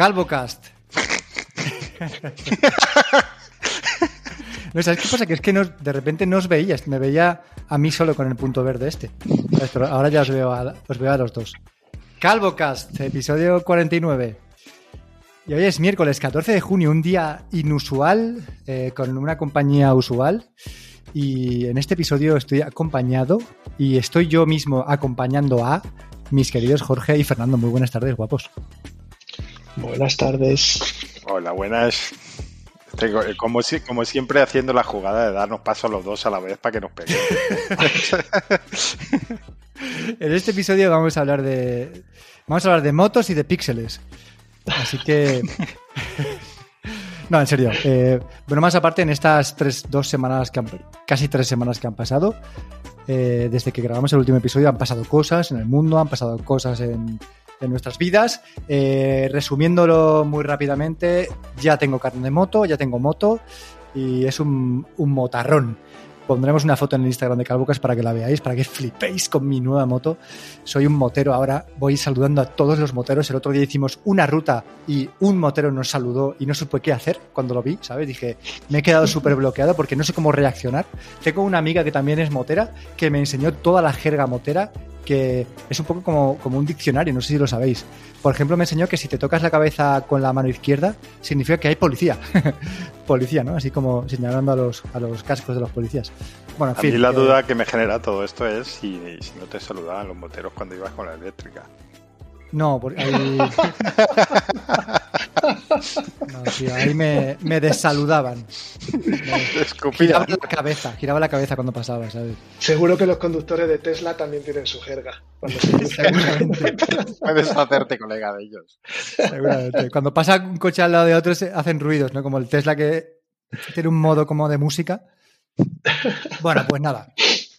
CalvoCast. no, ¿sabes qué pasa? Que es que de repente no os veías. Me veía a mí solo con el punto verde este. Pero ahora ya os veo a, os veo a los dos. CalvoCast, episodio 49. Y hoy es miércoles 14 de junio, un día inusual, eh, con una compañía usual. Y en este episodio estoy acompañado y estoy yo mismo acompañando a mis queridos Jorge y Fernando. Muy buenas tardes, guapos. Buenas tardes. Hola, buenas. Eh, como, como siempre haciendo la jugada de darnos paso a los dos a la vez para que nos peguen. en este episodio vamos a hablar de vamos a hablar de motos y de píxeles. Así que no, en serio. Eh, bueno, más aparte, en estas tres, dos semanas, que casi tres semanas que han pasado, eh, desde que grabamos el último episodio, han pasado cosas en el mundo, han pasado cosas en, en nuestras vidas. Eh, resumiéndolo muy rápidamente, ya tengo carne de moto, ya tengo moto y es un, un motarrón. Pondremos una foto en el Instagram de Calvocas para que la veáis, para que flipéis con mi nueva moto. Soy un motero ahora, voy saludando a todos los moteros. El otro día hicimos una ruta y un motero nos saludó y no supe qué hacer cuando lo vi, ¿sabes? Dije, me he quedado súper bloqueado porque no sé cómo reaccionar. Tengo una amiga que también es motera que me enseñó toda la jerga motera que es un poco como, como, un diccionario, no sé si lo sabéis. Por ejemplo, me enseñó que si te tocas la cabeza con la mano izquierda, significa que hay policía. policía, ¿no? Así como señalando a los, a los cascos de los policías. Bueno, a mí la duda que me genera todo esto es si, si no te saludaban los moteros cuando ibas con la eléctrica. No, porque ahí. tío, ahí me, me desaludaban. Me giraba la cabeza, giraba la cabeza cuando pasaba, ¿sabes? Seguro que los conductores de Tesla también tienen su jerga. Cuando. Puedes hacerte colega de ellos. Seguramente. Cuando pasa un coche al lado de otro hacen ruidos, ¿no? Como el Tesla que tiene un modo como de música. Bueno, pues nada.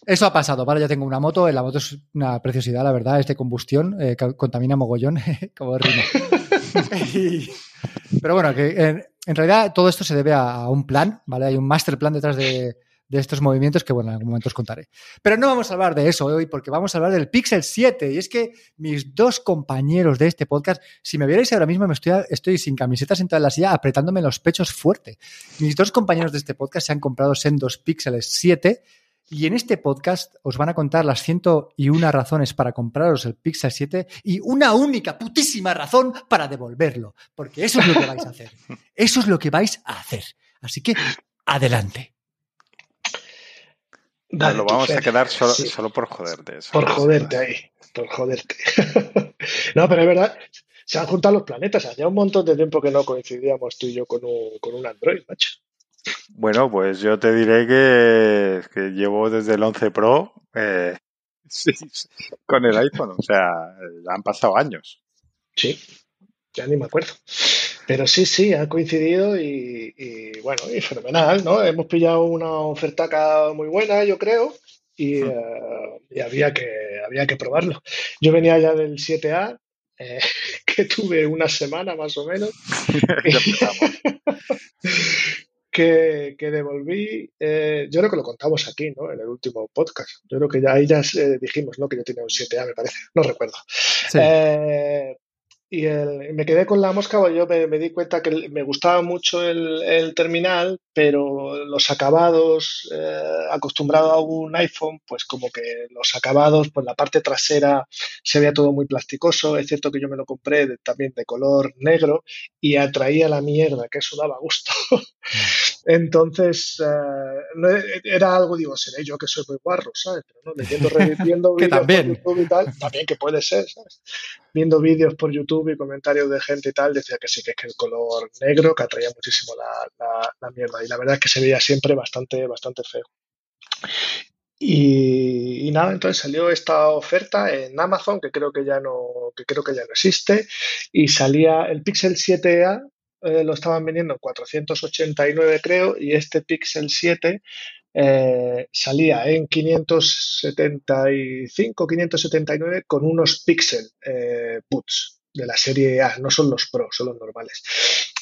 Eso ha pasado, ¿vale? Ya tengo una moto, la moto es una preciosidad, la verdad, es de combustión, eh, contamina mogollón, como rima. pero bueno, que en, realidad todo esto se debe a, un plan, ¿vale? Hay un master plan detrás de, estos movimientos que, bueno, en algún momento os contaré. Pero no vamos a hablar de eso hoy porque vamos a hablar del Pixel 7. Y es que mis dos compañeros de este podcast, si me vierais ahora mismo, me estoy, estoy sin camiseta sentado en la silla apretándome los pechos fuerte. Mis dos compañeros de este podcast se han comprado sendos Pixel 7 y en este podcast os van a contar las 101 razones para compraros el Pixel 7 y una única putísima razón para devolverlo. Porque eso es lo que vais a hacer. Eso es lo que vais a hacer. Así que, adelante. Dale, lo vamos a quedar solo, por joderte. por joderte ahí. Por joderte. no, pero es verdad. Se han juntado los planetas. Hacía un montón de tiempo que no coincidíamos tú y yo con un, con un Android, macho. Bueno, pues yo te diré que, llevo desde el 11 Pro eh, con el iPhone, o sea, han pasado años. Sí, ya ni me acuerdo. Pero sí, sí, ha coincidido y, bueno, y fenomenal, ¿no? Hemos pillado una oferta muy buena, yo creo, y, eh, había, que, había que probarlo. Yo venía ya del 7A, eh, que tuve una semana más o menos. que, devolví, eh, yo creo que lo contamos aquí, ¿no? En el último podcast. Yo creo que ya ahí ya eh, dijimos, ¿no? Que yo tenía un 7A, me parece. No recuerdo. Eh, y me quedé con la mosca, yo me, di cuenta que me gustaba mucho el, terminal, pero los acabados, eh, acostumbrado a un iPhone, pues como que los acabados, pues la parte trasera se veía todo muy plasticoso, es cierto que yo me lo compré también de color negro y atraía la mierda, que eso daba gusto. Entonces, eh, era algo, digo, seré yo que soy muy guarro, ¿sabes? Pero no, leyendo, viendo vídeos por YouTube y tal, también que puede ser, ¿sabes? Viendo vídeos por YouTube y comentarios de gente y tal, decía que sí, que es que el color negro que atraía muchísimo la, mierda. Y la verdad es que se veía siempre bastante, bastante feo. Y, nada, entonces salió esta oferta en Amazon, que creo que ya no, que creo que ya no existe, y salía el Pixel 7A, eh, lo estaban vendiendo en 489 creo, y este Pixel 7 eh, salía en 575, 579 con unos Pixel eh, de la serie A, no son los Pro, son los normales.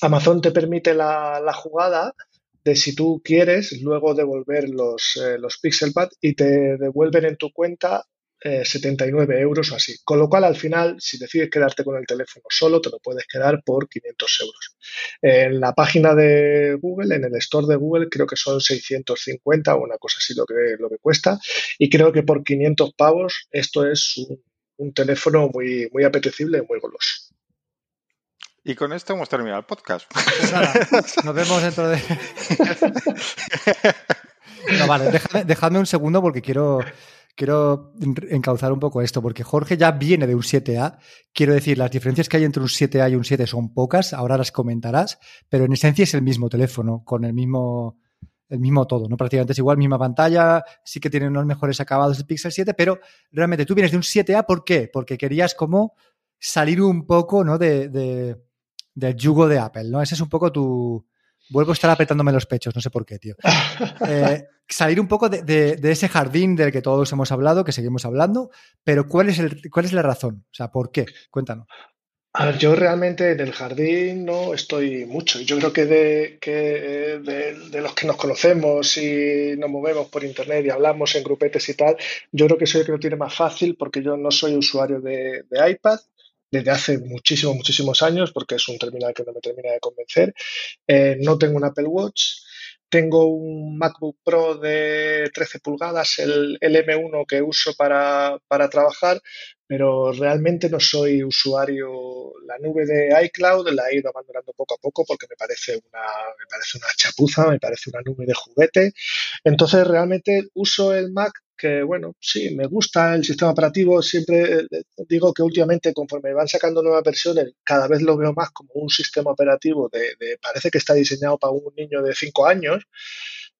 Amazon te permite la, jugada de si tú quieres luego devolver los, eh, los Pixel Pad y te devuelven en tu cuenta 79 eh, euros o así. Con lo cual, al final, si decides quedarte con el teléfono solo, te lo puedes quedar por 500 euros. En la página de Google, en el store de Google, creo que son 650 o una cosa así lo que, lo que cuesta. Y creo que por 500 pavos esto es un, un teléfono muy, muy apetecible y muy goloso. Y con esto hemos terminado el podcast. Pues nos vemos dentro de. No, vale, dejadme, un segundo porque quiero, quiero encauzar un poco esto, porque Jorge ya viene de un 7A. Quiero decir, las diferencias que hay entre un 7A y un 7 son pocas, ahora las comentarás, pero en esencia es el mismo teléfono, con el mismo, el mismo todo, ¿no? Prácticamente es igual, misma pantalla, sí que tiene unos mejores acabados el Pixel 7, pero realmente tú vienes de un 7A, ¿por qué? Porque querías como salir un poco, ¿no? de del yugo de Apple, ¿no? Ese es un poco tu... Vuelvo a estar apretándome los pechos, no sé por qué, tío. Eh, salir un poco de, ese jardín del que todos hemos hablado, que seguimos hablando, pero ¿cuál es, el, ¿cuál es la razón? O sea, ¿por qué? Cuéntanos. A ver, yo realmente en el jardín no estoy mucho. Yo creo que de, que de, los que nos conocemos y nos movemos por internet y hablamos en grupetes y tal, yo creo que soy el que lo tiene más fácil porque yo no soy usuario de, iPad desde hace muchísimos, muchísimos años, porque es un terminal que no me termina de convencer. Eh, no tengo un Apple Watch. Tengo un MacBook Pro de 13 pulgadas, el, M1 que uso para, para, trabajar, pero realmente no soy usuario. La nube de iCloud la he ido abandonando poco a poco porque me parece una, me parece una chapuza, me parece una nube de juguete. Entonces realmente uso el Mac que, bueno, sí, me gusta el sistema operativo. Siempre eh, digo que últimamente, conforme van sacando nuevas versiones, cada vez lo veo más como un sistema operativo de, parece que está diseñado para un niño de 5 años.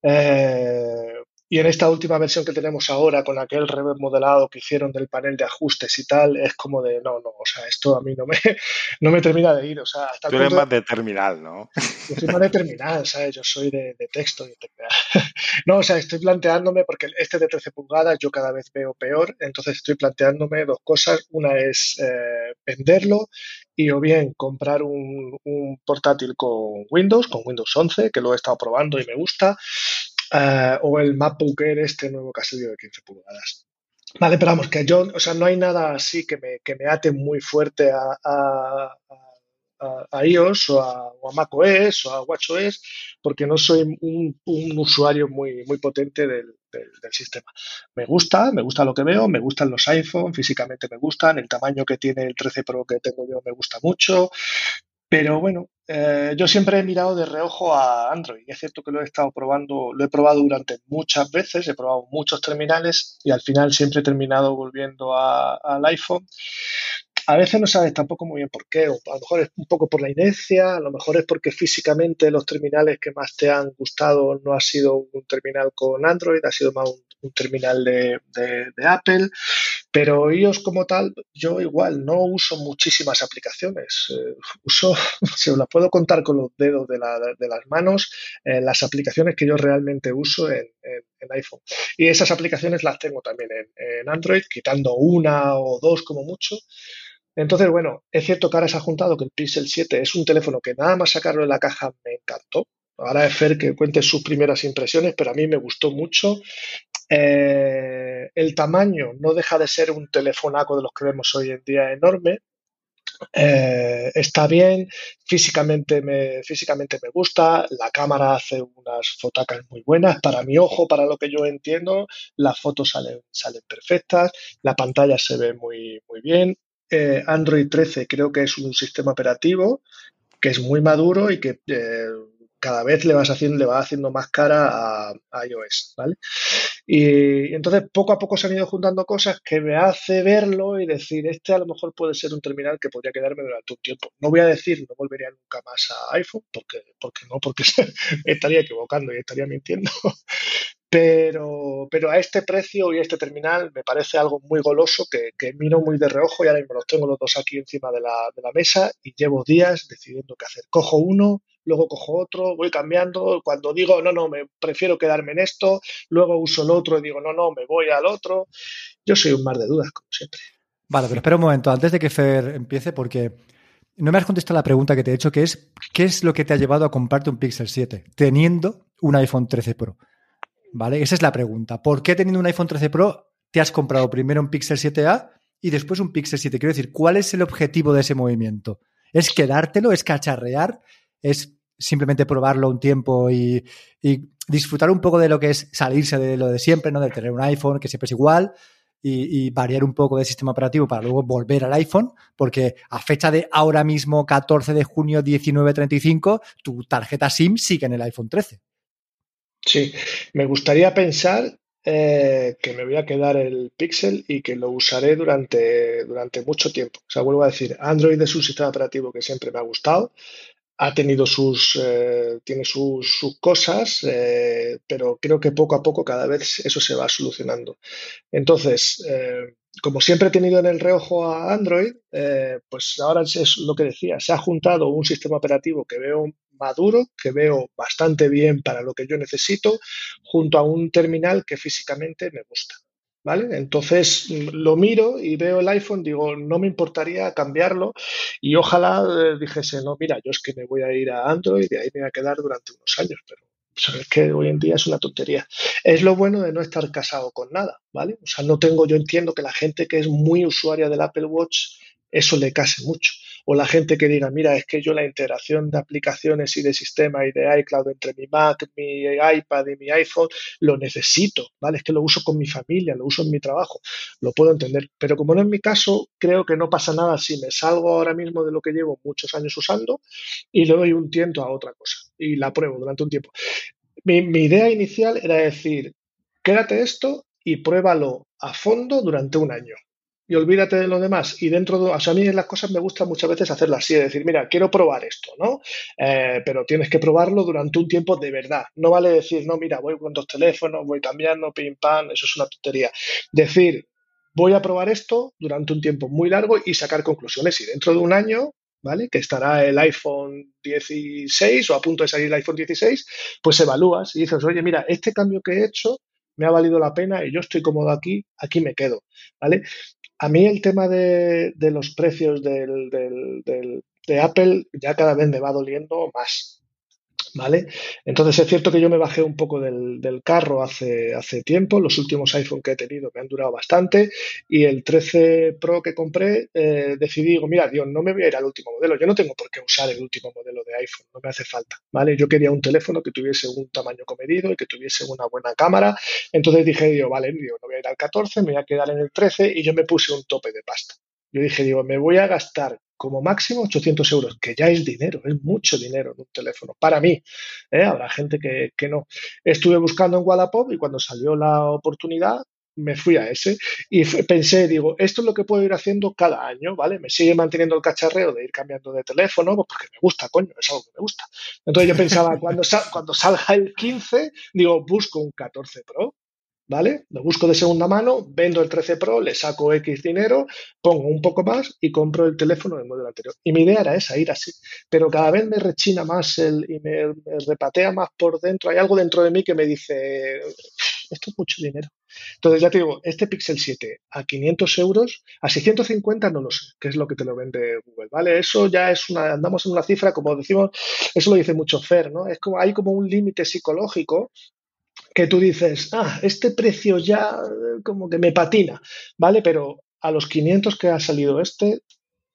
Eh, y en esta última versión que tenemos ahora, con aquel remodelado que hicieron del panel de ajustes y tal, es como de, no, no, o sea, esto a mí no me, no me termina de ir. O sea, hasta Tú eres más de terminal, ¿no? Yo soy más de terminal, ¿sabes? Yo soy de, texto y de No, o sea, estoy planteándome, porque este de 13 pulgadas yo cada vez veo peor, entonces estoy planteándome dos cosas. Una es eh, venderlo y o bien comprar un, un portátil con Windows, con Windows 11, que lo he estado probando y me gusta eh, o el MacBook Air este nuevo salido de 15 pulgadas. Vale, pero vamos, que yo, o sea, no hay nada así que me, que me ate muy fuerte a, a, a, iOS o a, o a macOS o a WatchOS, porque no soy un, un usuario muy, muy potente del, del, del, sistema. Me gusta, me gusta lo que veo, me gustan los iPhone, físicamente me gustan, el tamaño que tiene el 13 Pro que tengo yo me gusta mucho, pero bueno, eh, yo siempre he mirado de reojo a Android. Es cierto que lo he estado probando, lo he probado durante muchas veces, he probado muchos terminales y al final siempre he terminado volviendo al iPhone. A veces no sabes tampoco muy bien por qué, o a lo mejor es un poco por la inercia, a lo mejor es porque físicamente los terminales que más te han gustado no ha sido un terminal con Android, ha sido más un, terminal de Apple. Pero iOS como tal, yo igual no uso muchísimas aplicaciones. Eh, uso, se las puedo contar con los dedos de, las manos, eh, las aplicaciones que yo realmente uso en, iPhone. Y esas aplicaciones las tengo también en, Android, quitando una o dos como mucho. Entonces, bueno, es cierto que ahora se ha juntado que el Pixel 7 es un teléfono que nada más sacarlo de la caja me encantó. Ahora es Fer que cuente sus primeras impresiones, pero a mí me gustó mucho. Eh, el tamaño no deja de ser un telefonaco de los que vemos hoy en día enorme. Eh, está bien, físicamente me, físicamente me gusta, la cámara hace unas fotacas muy buenas, para mi ojo, para lo que yo entiendo, las fotos salen, salen perfectas, la pantalla se ve muy, muy bien. Eh, Android 13 creo que es un sistema operativo que es muy maduro y que cada vez le vas haciendo, le va haciendo más cara a, iOS, ¿vale? Y, entonces poco a poco se han ido juntando cosas que me hace verlo y decir, este a lo mejor puede ser un terminal que podría quedarme durante un tiempo. No voy a decir, no volvería nunca más a iPhone, porque, porque no, porque estaría equivocando y estaría mintiendo. Pero, pero a este precio y a este terminal me parece algo muy goloso que, que miro muy de reojo y ahora mismo los tengo los dos aquí encima de la, de la mesa y llevo días decidiendo qué hacer. Cojo uno, luego cojo otro, voy cambiando. Cuando digo, no, no, me prefiero quedarme en esto, luego uso el otro y digo, no, no, me voy al otro. Yo soy un mar de dudas, como siempre. Vale, pero espera un momento, antes de que Fer empiece, porque no me has contestado la pregunta que te he hecho, que es, ¿qué es lo que te ha llevado a comprarte un Pixel 7 teniendo un iPhone 13 Pro? ¿Vale? Esa es la pregunta. ¿Por qué teniendo un iPhone 13 Pro te has comprado primero un Pixel 7A y después un Pixel 7. Quiero decir, ¿cuál es el objetivo de ese movimiento? ¿Es quedártelo? ¿Es cacharrear? ¿Es simplemente probarlo un tiempo y, disfrutar un poco de lo que es salirse de lo de siempre, ¿no? De tener un iPhone que siempre es igual y, variar un poco de sistema operativo para luego volver al iPhone, porque a fecha de ahora mismo, 14 de junio 1935, tu tarjeta SIM sigue en el iPhone 13. Sí, me gustaría pensar eh, que me voy a quedar el Pixel y que lo usaré durante, durante mucho tiempo. O sea, vuelvo a decir, Android es un sistema operativo que siempre me ha gustado ha tenido sus, eh, tiene sus, cosas, eh, pero creo que poco a poco cada vez eso se va solucionando. Entonces, como siempre he tenido en el reojo a Android, pues ahora es lo que decía, se ha juntado un sistema operativo que veo maduro, que veo bastante bien para lo que yo necesito, junto a un terminal que físicamente me gusta. ¿Vale? Entonces lo miro y veo el iPhone, digo, no me importaría cambiarlo y ojalá eh, dijese, no, mira, yo es que me voy a ir a Android y ahí me voy a quedar durante unos años, pero sabes que hoy en día es una tontería. Es lo bueno de no estar casado con nada, ¿vale? O sea, no tengo, yo entiendo que la gente que es muy usuaria del Apple Watch, eso le case mucho o la gente que diga, mira, es que yo la integración de aplicaciones y de sistema y de iCloud entre mi Mac, mi iPad y mi iPhone, lo necesito, ¿vale? Es que lo uso con mi familia, lo uso en mi trabajo, lo puedo entender. Pero como no es mi caso, creo que no pasa nada si me salgo ahora mismo de lo que llevo muchos años usando y le doy un tiento a otra cosa y la pruebo durante un tiempo. Mi, mi idea inicial era decir, quédate esto y pruébalo a fondo durante un año y olvídate de lo demás. Y dentro de, o sea, a mí las cosas me gusta muchas veces hacerlas así, es decir, mira, quiero probar esto, ¿no? Eh, pero tienes que probarlo durante un tiempo de verdad. No vale decir, no, mira, voy con dos teléfonos, voy cambiando, pim, pam, eso es una tontería. Decir, voy a probar esto durante un tiempo muy largo y sacar conclusiones. Y dentro de un año, ¿vale? Que estará el iPhone 16 o a punto de salir el iPhone 16, pues evalúas y dices, oye, mira, este cambio que he hecho me ha valido la pena y yo estoy cómodo aquí, aquí me quedo, ¿vale? A mí el tema de, los precios del, de Apple ya cada vez me va doliendo más. ¿Vale? Entonces es cierto que yo me bajé un poco del, carro hace, hace tiempo, los últimos iPhone que he tenido me han durado bastante y el 13 Pro que compré eh, decidí, digo, mira, Dios, no me voy a ir al último modelo, yo no tengo por qué usar el último modelo de iPhone, no me hace falta, ¿vale? Yo quería un teléfono que tuviese un tamaño comedido y que tuviese una buena cámara, entonces dije, digo, vale, digo, no voy a ir al 14, me voy a quedar en el 13 y yo me puse un tope de pasta. Yo dije, digo, me voy a gastar como máximo 800 euros, que ya es dinero, es mucho dinero en un teléfono, para mí. ¿eh? Habrá gente que, no. Estuve buscando en Wallapop y cuando salió la oportunidad me fui a ese y pensé, digo, esto es lo que puedo ir haciendo cada año, ¿vale? Me sigue manteniendo el cacharreo de ir cambiando de teléfono, pues porque me gusta, coño, es algo que me gusta. Entonces yo pensaba, cuando, cuando salga el 15, digo, busco un 14 Pro, ¿vale? Lo busco de segunda mano, vendo el 13 Pro, le saco X dinero, pongo un poco más y compro el teléfono del modelo anterior. Y mi idea era esa, ir así. Pero cada vez me rechina más el, y me, repatea más por dentro. Hay algo dentro de mí que me dice, esto es mucho dinero. Entonces ya te digo, este Pixel 7 a 500 euros, a 650 no lo sé, que es lo que te lo vende Google, ¿vale? Eso ya es una, andamos en una cifra, como decimos, eso lo dice mucho Fer, ¿no? Es como, hay como un límite psicológico que tú dices, ah, este precio ya eh, como que me patina, ¿vale? Pero a los 500 que ha salido este,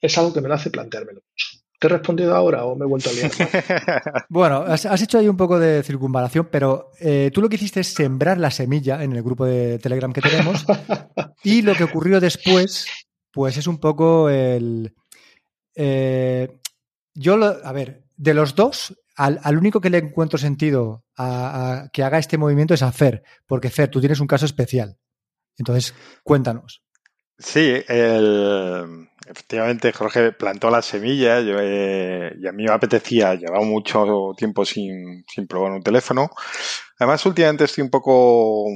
es algo que me lo hace planteármelo mucho. ¿Te he respondido ahora o me he vuelto a liar? bueno, has, hecho ahí un poco de circunvalación, pero eh, tú lo que hiciste es sembrar la semilla en el grupo de Telegram que tenemos y lo que ocurrió después, pues es un poco el... Eh, yo, lo, a ver, de los dos, al, único que le encuentro sentido a, que haga este movimiento es a Fer, porque Fer, tú tienes un caso especial. Entonces, cuéntanos. Sí, efectivamente Jorge plantó la semilla eh, y a mí me apetecía, llevaba mucho tiempo sin, probar un teléfono. Además, últimamente estoy un poco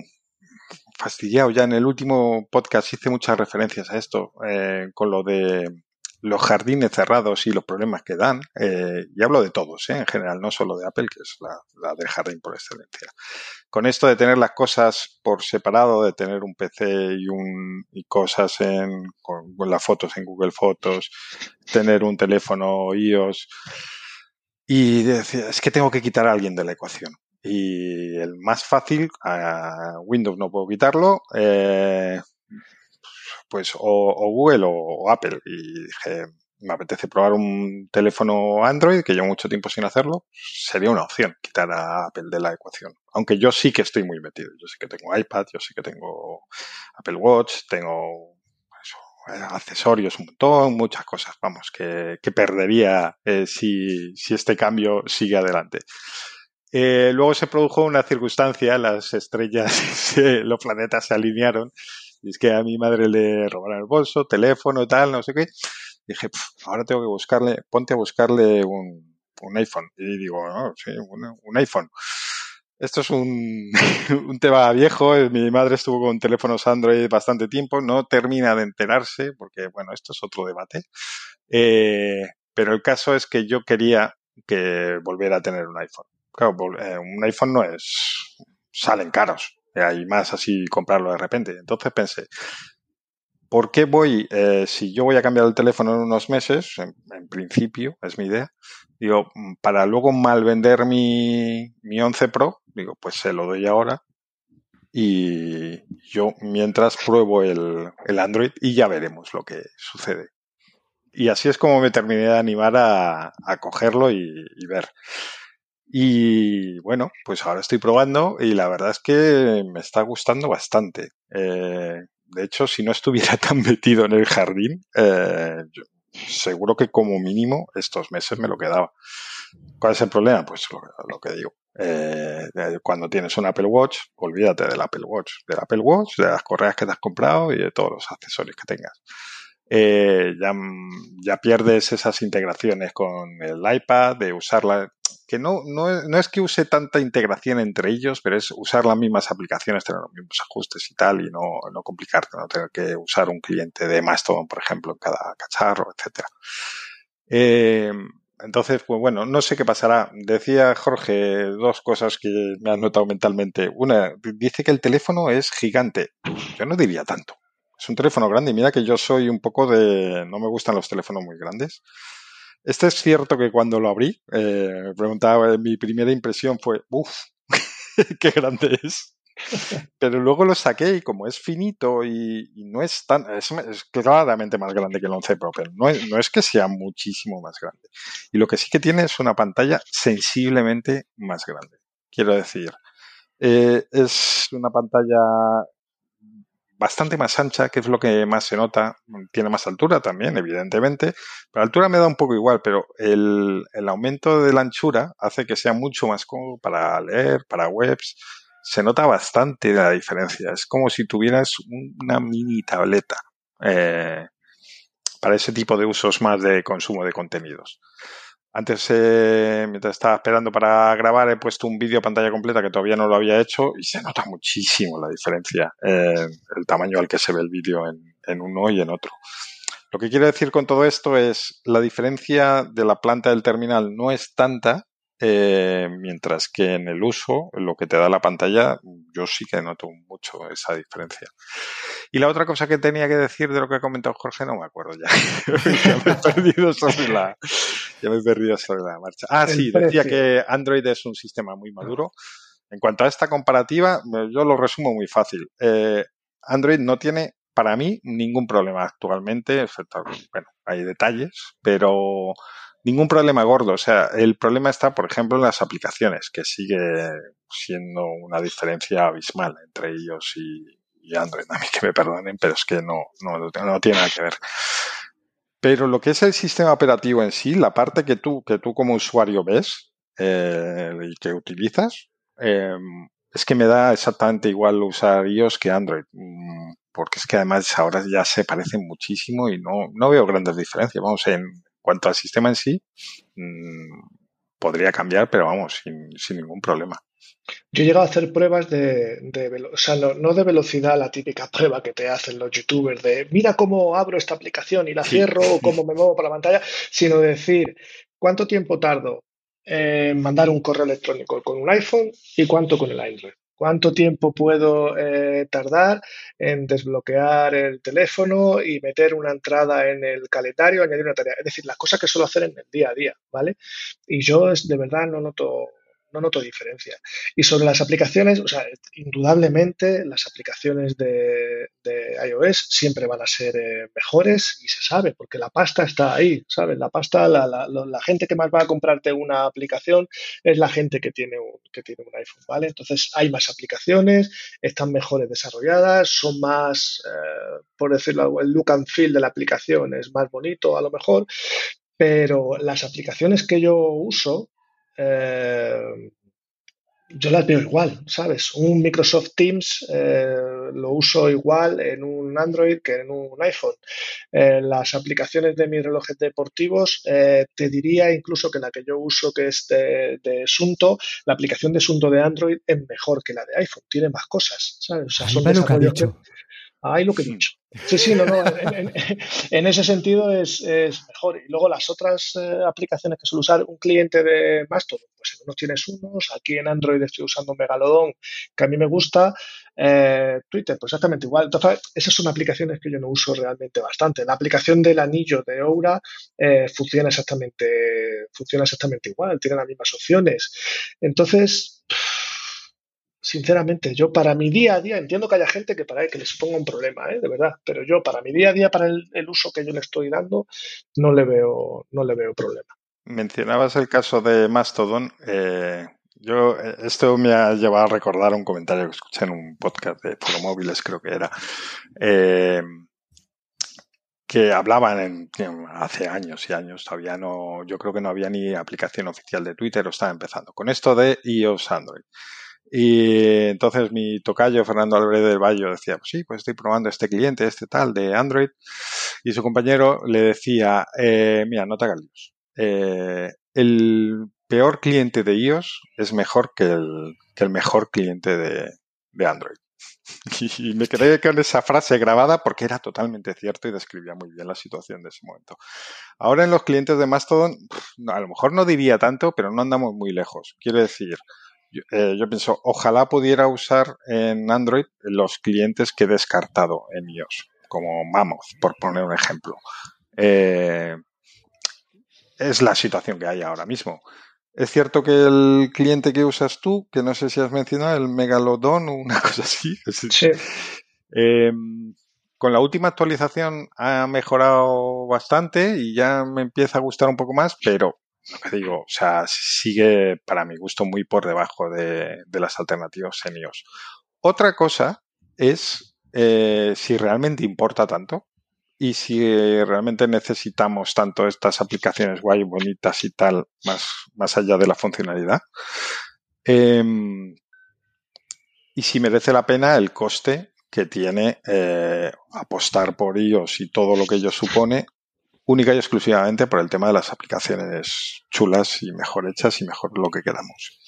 fastidiado. Ya en el último podcast hice muchas referencias a esto, eh, con lo de los jardines cerrados y los problemas que dan, eh, y hablo de todos, eh, en general, no solo de Apple, que es la, del jardín por excelencia. Con esto de tener las cosas por separado, de tener un PC y, un, y cosas en, con, las fotos en Google Fotos, tener un teléfono iOS, y decir, es que tengo que quitar a alguien de la ecuación. Y el más fácil, a Windows no puedo quitarlo, eh, pues o, Google o, Apple. Y dije, me apetece probar un teléfono Android, que llevo mucho tiempo sin hacerlo, sería una opción quitar a Apple de la ecuación. Aunque yo sí que estoy muy metido. Yo sé que tengo iPad, yo sé que tengo Apple Watch, tengo accesorios un montón, muchas cosas, vamos, que, perdería eh, si, si, este cambio sigue adelante. Eh, luego se produjo una circunstancia, las estrellas, los planetas se alinearon, y es que a mi madre le robaron el bolso, teléfono, tal, no sé qué. dije, ahora tengo que buscarle, ponte a buscarle un, un iPhone. Y digo, no, sí, un iPhone. Esto es un, un, tema viejo. Mi madre estuvo con teléfonos Android bastante tiempo. No termina de enterarse porque, bueno, esto es otro debate. Eh, pero el caso es que yo quería que volviera a tener un iPhone. Claro, eh, un iPhone no es... salen caros. Hay más así comprarlo de repente. Entonces pensé, ¿por qué voy, eh, si yo voy a cambiar el teléfono en unos meses, en, principio, es mi idea, digo, mm, para luego mal vender mi, mi 11 Pro, digo, pues se lo doy ahora y yo mientras pruebo el, el Android y ya veremos lo que sucede. Y así es como me terminé de animar a, a cogerlo y ver. Y bueno, pues ahora estoy probando y la verdad es que me está gustando bastante. Eh, de hecho, si no estuviera tan metido en el jardín, eh, seguro que como mínimo estos meses me lo quedaba. ¿Cuál es el problema? Pues lo, que digo. Eh, cuando tienes un Apple Watch, olvídate del Apple Watch, del Apple Watch, de las correas que te has comprado y de todos los accesorios que tengas. Eh, ya, ya, pierdes esas integraciones con el iPad, de usarla, que no, no, no, es que use tanta integración entre ellos, pero es usar las mismas aplicaciones, tener los mismos ajustes y tal, y no, no complicarte, no tener que usar un cliente de Mastodon, por ejemplo, en cada cacharro, etcétera. Eh, entonces, pues bueno, no sé qué pasará. Decía Jorge dos cosas que me han notado mentalmente. Una, dice que el teléfono es gigante. Yo no diría tanto. Es un teléfono grande y mira que yo soy un poco de... no me gustan los teléfonos muy grandes. Este es cierto que cuando lo abrí, eh, preguntaba, mi primera impresión fue, uff, qué grande es. Pero luego lo saqué y como es finito y, no es tan, es, claramente más grande que el 11 Pro, pero no es, no es que sea muchísimo más grande. Y lo que sí que tiene es una pantalla sensiblemente más grande. Quiero decir, eh, es una pantalla bastante más ancha, que es lo que más se nota. Tiene más altura también, evidentemente. Pero altura me da un poco igual, pero el, el aumento de la anchura hace que sea mucho más cómodo para leer, para webs. Se nota bastante la diferencia. Es como si tuvieras una mini tableta eh, para ese tipo de usos más de consumo de contenidos. Antes, eh, mientras estaba esperando para grabar, he puesto un vídeo pantalla completa que todavía no lo había hecho y se nota muchísimo la diferencia, eh, el tamaño al que se ve el vídeo en, en uno y en otro. Lo que quiero decir con todo esto es la diferencia de la planta del terminal no es tanta, eh, mientras que en el uso, lo que te da la pantalla, yo sí que noto mucho esa diferencia. Y la otra cosa que tenía que decir de lo que ha comentado Jorge, no me acuerdo ya. ya me he perdido sobre la, ya me he perdido sobre la marcha. Ah, sí, decía que Android es un sistema muy maduro. En cuanto a esta comparativa, yo lo resumo muy fácil. Eh, Android no tiene, para mí, ningún problema actualmente, excepto, bueno, hay detalles, pero ningún problema gordo. O sea, el problema está, por ejemplo, en las aplicaciones, que sigue siendo una diferencia abismal entre ellos y, Android. A mí que me perdonen, pero es que no, no, no tiene nada que ver. Pero lo que es el sistema operativo en sí, la parte que tú, que tú como usuario ves eh, y que utilizas, eh, es que me da exactamente igual usar iOS que Android. Mm, porque es que además ahora ya se parecen muchísimo y no, no veo grandes diferencias. Vamos, en, cuanto al sistema en sí, mmm, podría cambiar, pero vamos, sin, sin, ningún problema. Yo he llegado a hacer pruebas de, de o sea, no, no, de velocidad, la típica prueba que te hacen los youtubers de mira cómo abro esta aplicación y la cierro o cómo me muevo por la pantalla, sino decir cuánto tiempo tardo en mandar un correo electrónico con un iPhone y cuánto con el Android cuánto tiempo puedo eh, tardar en desbloquear el teléfono y meter una entrada en el calendario, añadir una tarea. Es decir, las cosas que suelo hacer en el día a día, ¿vale? Y yo de verdad no noto, no noto diferencia. Y sobre las aplicaciones, o sea, indudablemente las aplicaciones de, iOS siempre van a ser eh, mejores y se sabe, porque la pasta está ahí, ¿sabes? La pasta, la, gente que más va a comprarte una aplicación es la gente que tiene, un, que tiene un iPhone, ¿vale? Entonces hay más aplicaciones, están mejores desarrolladas, son más, eh, por decirlo, el look and feel de la aplicación es más bonito a lo mejor, pero las aplicaciones que yo uso, eh, yo las veo igual, ¿sabes? Un Microsoft Teams eh, lo uso igual en un Android que en un iPhone. Eh, las aplicaciones de mis relojes deportivos, eh, te diría incluso que la que yo uso, que es de, de, Sunto, la aplicación de Sunto de Android es mejor que la de iPhone, tiene más cosas, ¿sabes? O sea, son desarrollos que, Ahí lo que he dicho. Sí, sí, no, no. En, ese sentido es, mejor. Y luego las otras eh, aplicaciones que suelo usar, un cliente de Mastodon, pues en unos tienes unos. Aquí en Android estoy usando Megalodon, que a mí me gusta. Eh, Twitter, pues exactamente igual. Entonces, esas son aplicaciones que yo no uso realmente bastante. La aplicación del anillo de Oura eh, funciona exactamente, funciona exactamente igual, tiene las mismas opciones. Entonces, sinceramente, yo para mi día a día, entiendo que haya gente que para que le suponga un problema, ¿eh? de verdad, pero yo para mi día a día, para el, uso que yo le estoy dando, no le veo, no le veo problema. Mencionabas el caso de Mastodon. Eh, yo, esto me ha llevado a recordar un comentario que escuché en un podcast de Móviles, creo que era, eh, que hablaban en, hace años y años, todavía no, yo creo que no había ni aplicación oficial de Twitter o estaba empezando, con esto de iOS Android. Y entonces mi tocayo, Fernando Álvarez del Valle, decía, pues sí, pues estoy probando este cliente, este tal, de Android. Y su compañero le decía, eh, mira, no te hagas. Eh, el peor cliente de iOS es mejor que el, que el mejor cliente de, de Android. Y me quedé con esa frase grabada porque era totalmente cierto y describía muy bien la situación de ese momento. Ahora en los clientes de Mastodon, a lo mejor no diría tanto, pero no andamos muy lejos. Quiero decir, eh, yo, pienso, ojalá pudiera usar en Android los clientes que he descartado en iOS, como Mammoth, por poner un ejemplo. Eh, es la situación que hay ahora mismo. Es cierto que el cliente que usas tú, que no sé si has mencionado, el Megalodon o una cosa así. Eh, con la última actualización ha mejorado bastante y ya me empieza a gustar un poco más, pero lo que digo, o sea, sigue para mi gusto muy por debajo de, las alternativas senios. Otra cosa es eh, si realmente importa tanto y si realmente necesitamos tanto estas aplicaciones guay, bonitas y tal, más, más allá de la funcionalidad. Em, y si merece la pena el coste que tiene eh, apostar por ellos y todo lo que ello supone única y exclusivamente por el tema de las aplicaciones chulas y mejor hechas y mejor lo que queramos.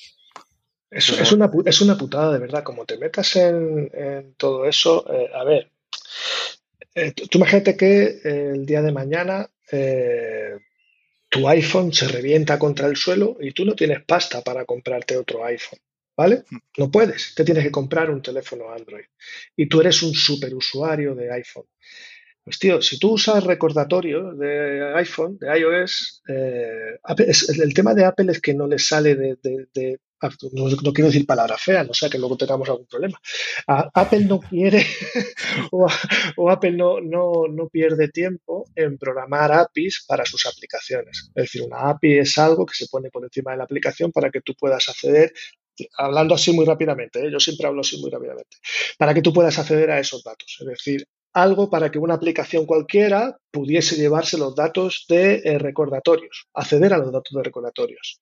Es, es, una, es una putada, de verdad. Como te metas en, todo eso, eh, a ver, eh, tú imagínate que el día de mañana eh, tu iPhone se revienta contra el suelo y tú no tienes pasta para comprarte otro iPhone. ¿Vale? Mm. No puedes, te tienes que comprar un teléfono Android. Y tú eres un superusuario de iPhone. Pues tío, si tú usas recordatorio de iPhone, de iOS, eh, el tema de Apple es que no le sale de, no, quiero decir palabra fea, no sea que luego tengamos algún problema. Apple no quiere o, Apple no, no, no, pierde tiempo en programar APIs para sus aplicaciones. Es decir, una API es algo que se pone por encima de la aplicación para que tú puedas acceder hablando así muy rápidamente, ¿eh? yo siempre hablo así muy rápidamente, para que tú puedas acceder a esos datos. Es decir, algo para que una aplicación cualquiera pudiese llevarse los datos de eh, recordatorios, acceder a los datos de recordatorios.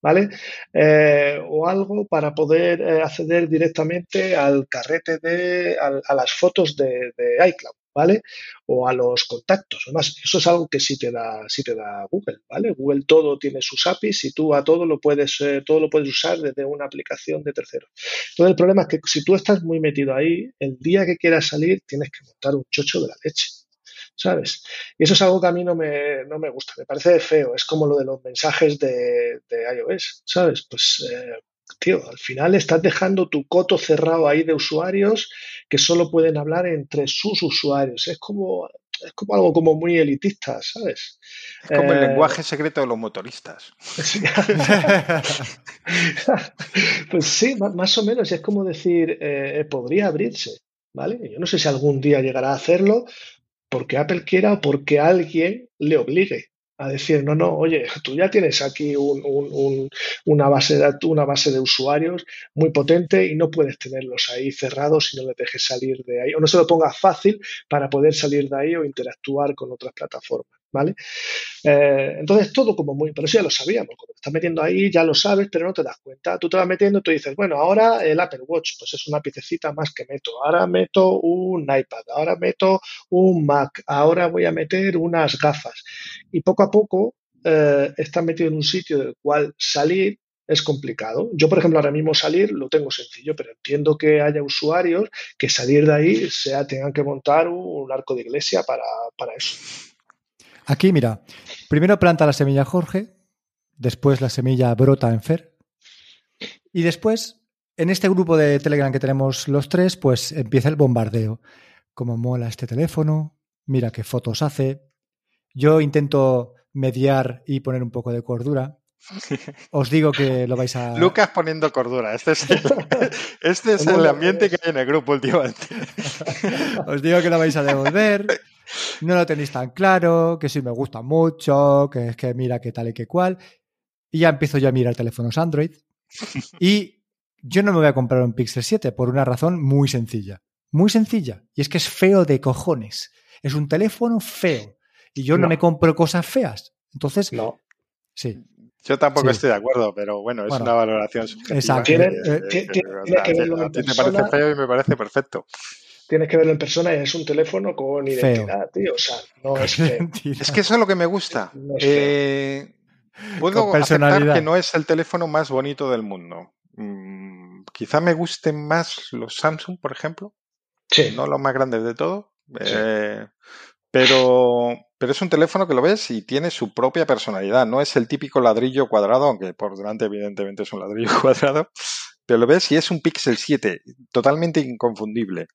¿Vale? Eh, o algo para poder eh, acceder directamente al carrete de, a, las fotos de iCloud. ¿Vale? O a los contactos. Además, eso es algo que sí te da, sí te da Google, ¿vale? Google todo tiene sus APIs y tú a todo lo puedes, eh, todo lo puedes usar desde una aplicación de tercero. Entonces, el problema es que si tú estás muy metido ahí, el día que quieras salir tienes que montar un chocho de la leche. ¿sabes? Y eso es algo que a mí no me, no me gusta, me parece feo, es como lo de los mensajes de, de iOS, ¿sabes? Pues eh, tío, al final estás dejando tu coto cerrado ahí de usuarios que solo pueden hablar entre sus usuarios. Es como, es como algo como muy elitista, ¿sabes? Es como el eh, lenguaje secreto de los motoristas. pues sí, más o menos. Es como decir, eh, podría abrirse. ¿vale? Yo no sé si algún día llegará a hacerlo porque Apple quiera o porque alguien le obligue a decir, no, no, oye, tú ya tienes aquí una, base de, una base de usuarios muy potente y no puedes tenerlos ahí cerrados y no les dejes salir de ahí, o no se lo pongas fácil para poder salir de ahí o interactuar con otras plataformas. ¿Vale? Eh, entonces, todo como muy, pero eso ya lo sabíamos, cuando te estás metiendo ahí ya lo sabes, pero no te das cuenta. Tú te vas metiendo y tú dices, bueno, ahora el Apple Watch, pues es una piececita más que meto. Ahora meto un iPad, ahora meto un Mac, ahora voy a meter unas gafas. Y poco a poco eh, estás metido en un sitio del cual salir es complicado. Yo, por ejemplo, ahora mismo salir lo tengo sencillo, pero entiendo que haya usuarios que salir de ahí sea tengan que montar un arco de iglesia para, para eso. Aquí, mira, primero planta la semilla Jorge, después la semilla brota en Fer, y después, en este grupo de Telegram que tenemos los tres, pues empieza el bombardeo. Como mola este teléfono, mira qué fotos hace. Yo intento mediar y poner un poco de cordura. Os digo que lo vais a. Lucas poniendo cordura. Este es el, este es el ambiente que hay en el grupo últimamente. Os digo que lo vais a devolver no lo tenéis tan claro, que sí me gusta mucho, que es que mira qué tal y qué cual. Y ya empiezo yo a mirar teléfonos Android. Y yo no me voy a comprar un Pixel 7 por una razón muy sencilla. Muy sencilla. Y es que es feo de cojones. Es un teléfono feo. Y yo no, me compro cosas feas. Entonces, no. Sí. Yo tampoco estoy de acuerdo, pero bueno, es una valoración subjetiva. Exacto. a ti te parece feo y me parece perfecto tienes que verlo en persona y es un teléfono con identidad, tío. O sea, no es Es que eso es lo que me gusta. eh, puedo aceptar que no es el teléfono más bonito del mundo. Mm, quizá me gusten más los Samsung, por ejemplo. Sí. No los más grandes de todo. Eh, pero, pero es un teléfono que lo ves y tiene su propia personalidad. No es el típico ladrillo cuadrado, aunque por delante evidentemente es un ladrillo cuadrado. Pero lo ves y es un Pixel 7, totalmente inconfundible.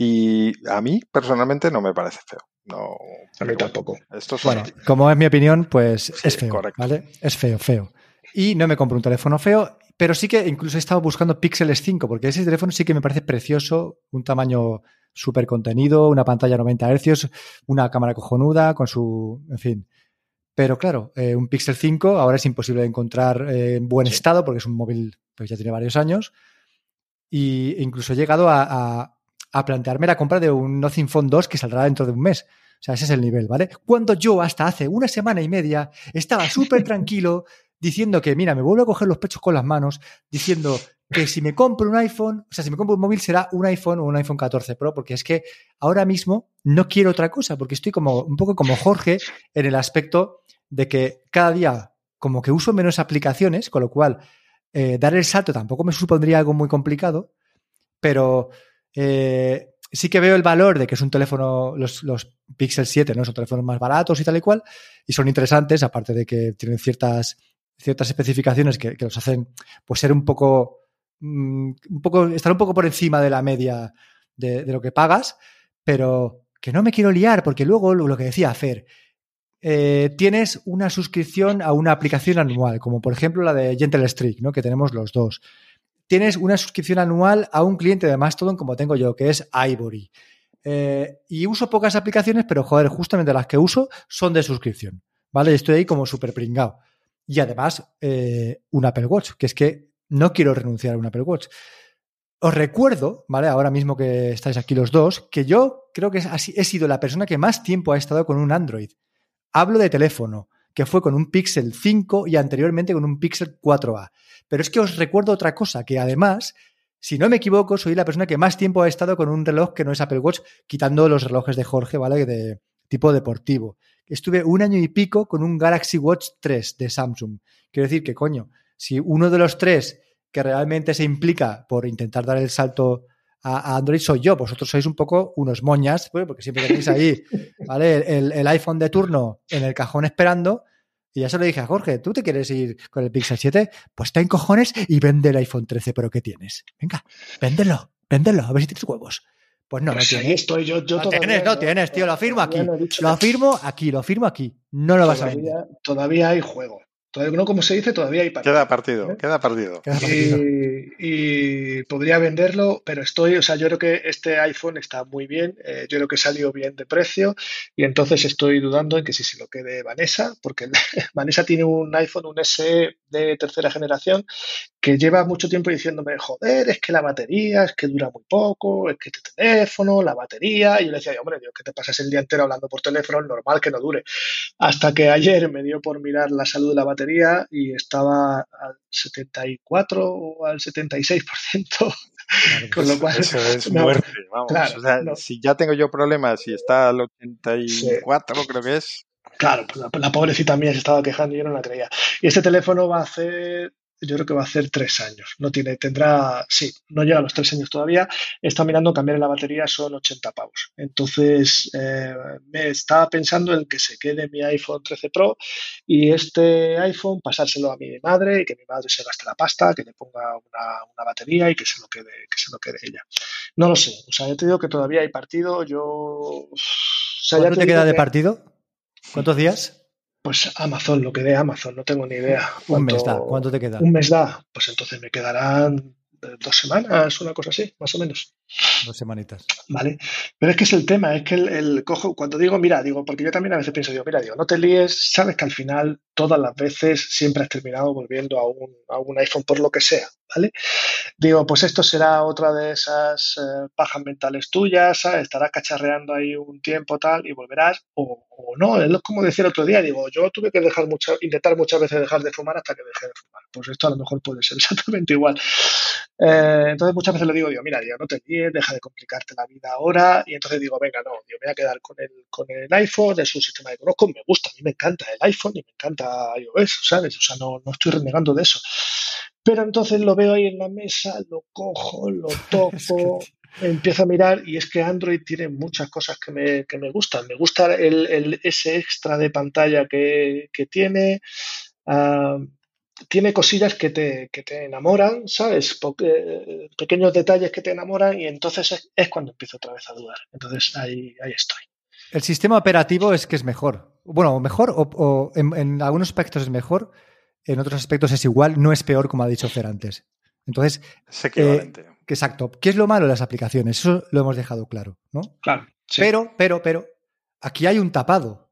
Y a mí personalmente no me parece feo. No, a mí tampoco. Esto bueno, como es mi opinión, pues es feo. Correcto. ¿vale? Es feo, feo. Y no me compro un teléfono feo, pero sí que incluso he estado buscando Pixel 5, porque ese teléfono sí que me parece precioso, un tamaño súper contenido, una pantalla 90 Hz, una cámara cojonuda, con su. En fin. Pero claro, eh, un Pixel 5 ahora es imposible de encontrar eh, en buen estado, porque es un móvil pues ya tiene varios años. Y incluso he llegado a a plantearme la compra de un Nothing Phone 2 que saldrá dentro de un mes. O sea, ese es el nivel, ¿vale? Cuando yo hasta hace una semana y media estaba súper tranquilo diciendo que, mira, me vuelvo a coger los pechos con las manos, diciendo que si me compro un iPhone, o sea, si me compro un móvil será un iPhone o un iPhone 14 Pro, porque es que ahora mismo no quiero otra cosa, porque estoy como un poco como Jorge en el aspecto de que cada día como que uso menos aplicaciones, con lo cual eh, dar el salto tampoco me supondría algo muy complicado, pero eh, sí que veo el valor de que es un teléfono, los, Pixel 7, ¿no? Son teléfonos más baratos y tal y cual, y son interesantes, aparte de que tienen ciertas, ciertas especificaciones que, los hacen pues ser un poco, mm, un poco, estar un poco por encima de la media de, lo que pagas, pero que no me quiero liar, porque luego lo, que decía Fer, eh, tienes una suscripción a una aplicación anual, como por ejemplo la de Gentle Streak, ¿no? que tenemos los dos tienes una suscripción anual a un cliente de Mastodon como tengo yo, que es Ivory. Eh, y uso pocas aplicaciones, pero joder, justamente las que uso son de suscripción. ¿Vale? Estoy ahí como súper pringado. Y además, eh, un Apple Watch, que es que no quiero renunciar a un Apple Watch. Os recuerdo, ¿vale? Ahora mismo que estáis aquí los dos, que yo creo que he sido la persona que más tiempo ha estado con un Android. Hablo de teléfono, que fue con un Pixel 5 y anteriormente con un Pixel 4A. Pero es que os recuerdo otra cosa, que además, si no me equivoco, soy la persona que más tiempo ha estado con un reloj que no es Apple Watch, quitando los relojes de Jorge, ¿vale? De tipo deportivo. Estuve un año y pico con un Galaxy Watch 3 de Samsung. Quiero decir que, coño, si uno de los tres que realmente se implica por intentar dar el salto a, Android soy yo. Vosotros sois un poco unos moñas, pues, porque siempre tenéis ahí, ¿vale? el, iPhone de turno en el cajón esperando y ya se lo dije a Jorge, ¿tú te quieres ir con el Pixel 7? Pues está en cojones y vende el iPhone 13 Pro que tienes. Venga, véndelo, véndelo, a ver si tienes huevos. Pues no, no pues tienes. Estoy yo, yo no tienes, no tienes, tío, lo afirmo aquí. Lo afirmo aquí, lo afirmo aquí. No lo vas a vender. Todavía hay juego. Todavía no como se dice, todavía hay partido. Queda partido, ¿eh? queda partido. Y, podría venderlo, pero estoy, o sea, yo creo que este iPhone está muy bien, eh, yo creo que salió bien de precio y entonces estoy dudando en que si se lo quede Vanessa, porque Vanessa tiene un iPhone, un SE de tercera generación que lleva mucho tiempo diciéndome, joder, es que la batería, es que dura muy poco, es que este teléfono, la batería, y yo le decía, hombre, Dios, que te pasas el día entero hablando por teléfono, normal que no dure. Hasta que ayer me dio por mirar la salud de la batería y estaba al 74 o al 76%. con lo cual, eso es muerte, vamos. o sea, si ya tengo yo problemas y está al 84, creo que es. Claro, pues la, la, pobrecita mía se estaba quejando y yo no la creía. Y este teléfono va a hacer yo creo que va a hacer tres años. No tiene, tendrá, sí, no llega a los tres años todavía. Está mirando cambiar la batería, son 80 pavos. Entonces, eh, me estaba pensando en que se quede mi iPhone 13 Pro y este iPhone pasárselo a mi madre y que mi madre se gaste la pasta, que le ponga una, batería y que se lo quede, que se lo quede ella. No lo sé. O sea, yo te digo que todavía hay partido. Yo. O ¿Cuánto te, queda de partido? ¿Cuántos días? Pues Amazon, lo que dé Amazon, no tengo ni idea. Un mes da, ¿cuánto te queda? Un mes da, pues entonces me quedarán dos semanas, una cosa así, más o menos. Dos semanitas. Vale. Pero es que es el tema, es que el, cojo, cuando digo, mira, digo, porque yo también a veces pienso, digo, mira, digo, no te líes, sabes que al final todas las veces siempre has terminado volviendo a un, a un iPhone por lo que sea, ¿vale? Digo, pues esto será otra de esas eh, pajas mentales tuyas, estarás cacharreando ahí un tiempo tal y volverás, o, no, es como decía el otro día, digo, yo tuve que dejar mucho, intentar muchas veces dejar de fumar hasta que dejé de fumar. Pues esto a lo mejor puede ser exactamente igual. Eh, entonces muchas veces le digo, digo, mira, digo, no te líes, deja de complicarte la vida ahora, y entonces digo, venga, no, yo me voy a quedar con el, con el iPhone, es un sistema que conozco, me gusta, a mí me encanta el iPhone y me encanta iOS, ¿sabes? O sea, no, no estoy renegando de eso. Pero entonces lo veo ahí en la mesa, lo cojo, lo toco, empiezo a mirar y es que Android tiene muchas cosas que me, que me gustan. Me gusta el, el, ese extra de pantalla que, que tiene. Uh, tiene cosillas que te, que te enamoran, ¿sabes? Porque, pequeños detalles que te enamoran y entonces es, cuando empiezo otra vez a dudar. Entonces ahí, ahí estoy. El sistema operativo es que es mejor. Bueno, mejor o, en, en, algunos aspectos es mejor, en otros aspectos es igual, no es peor, como ha dicho Fer antes. Entonces, es equivalente. Eh, exacto. ¿Qué es lo malo de las aplicaciones? Eso lo hemos dejado claro, ¿no? Claro. Pero, pero, pero, aquí hay un tapado.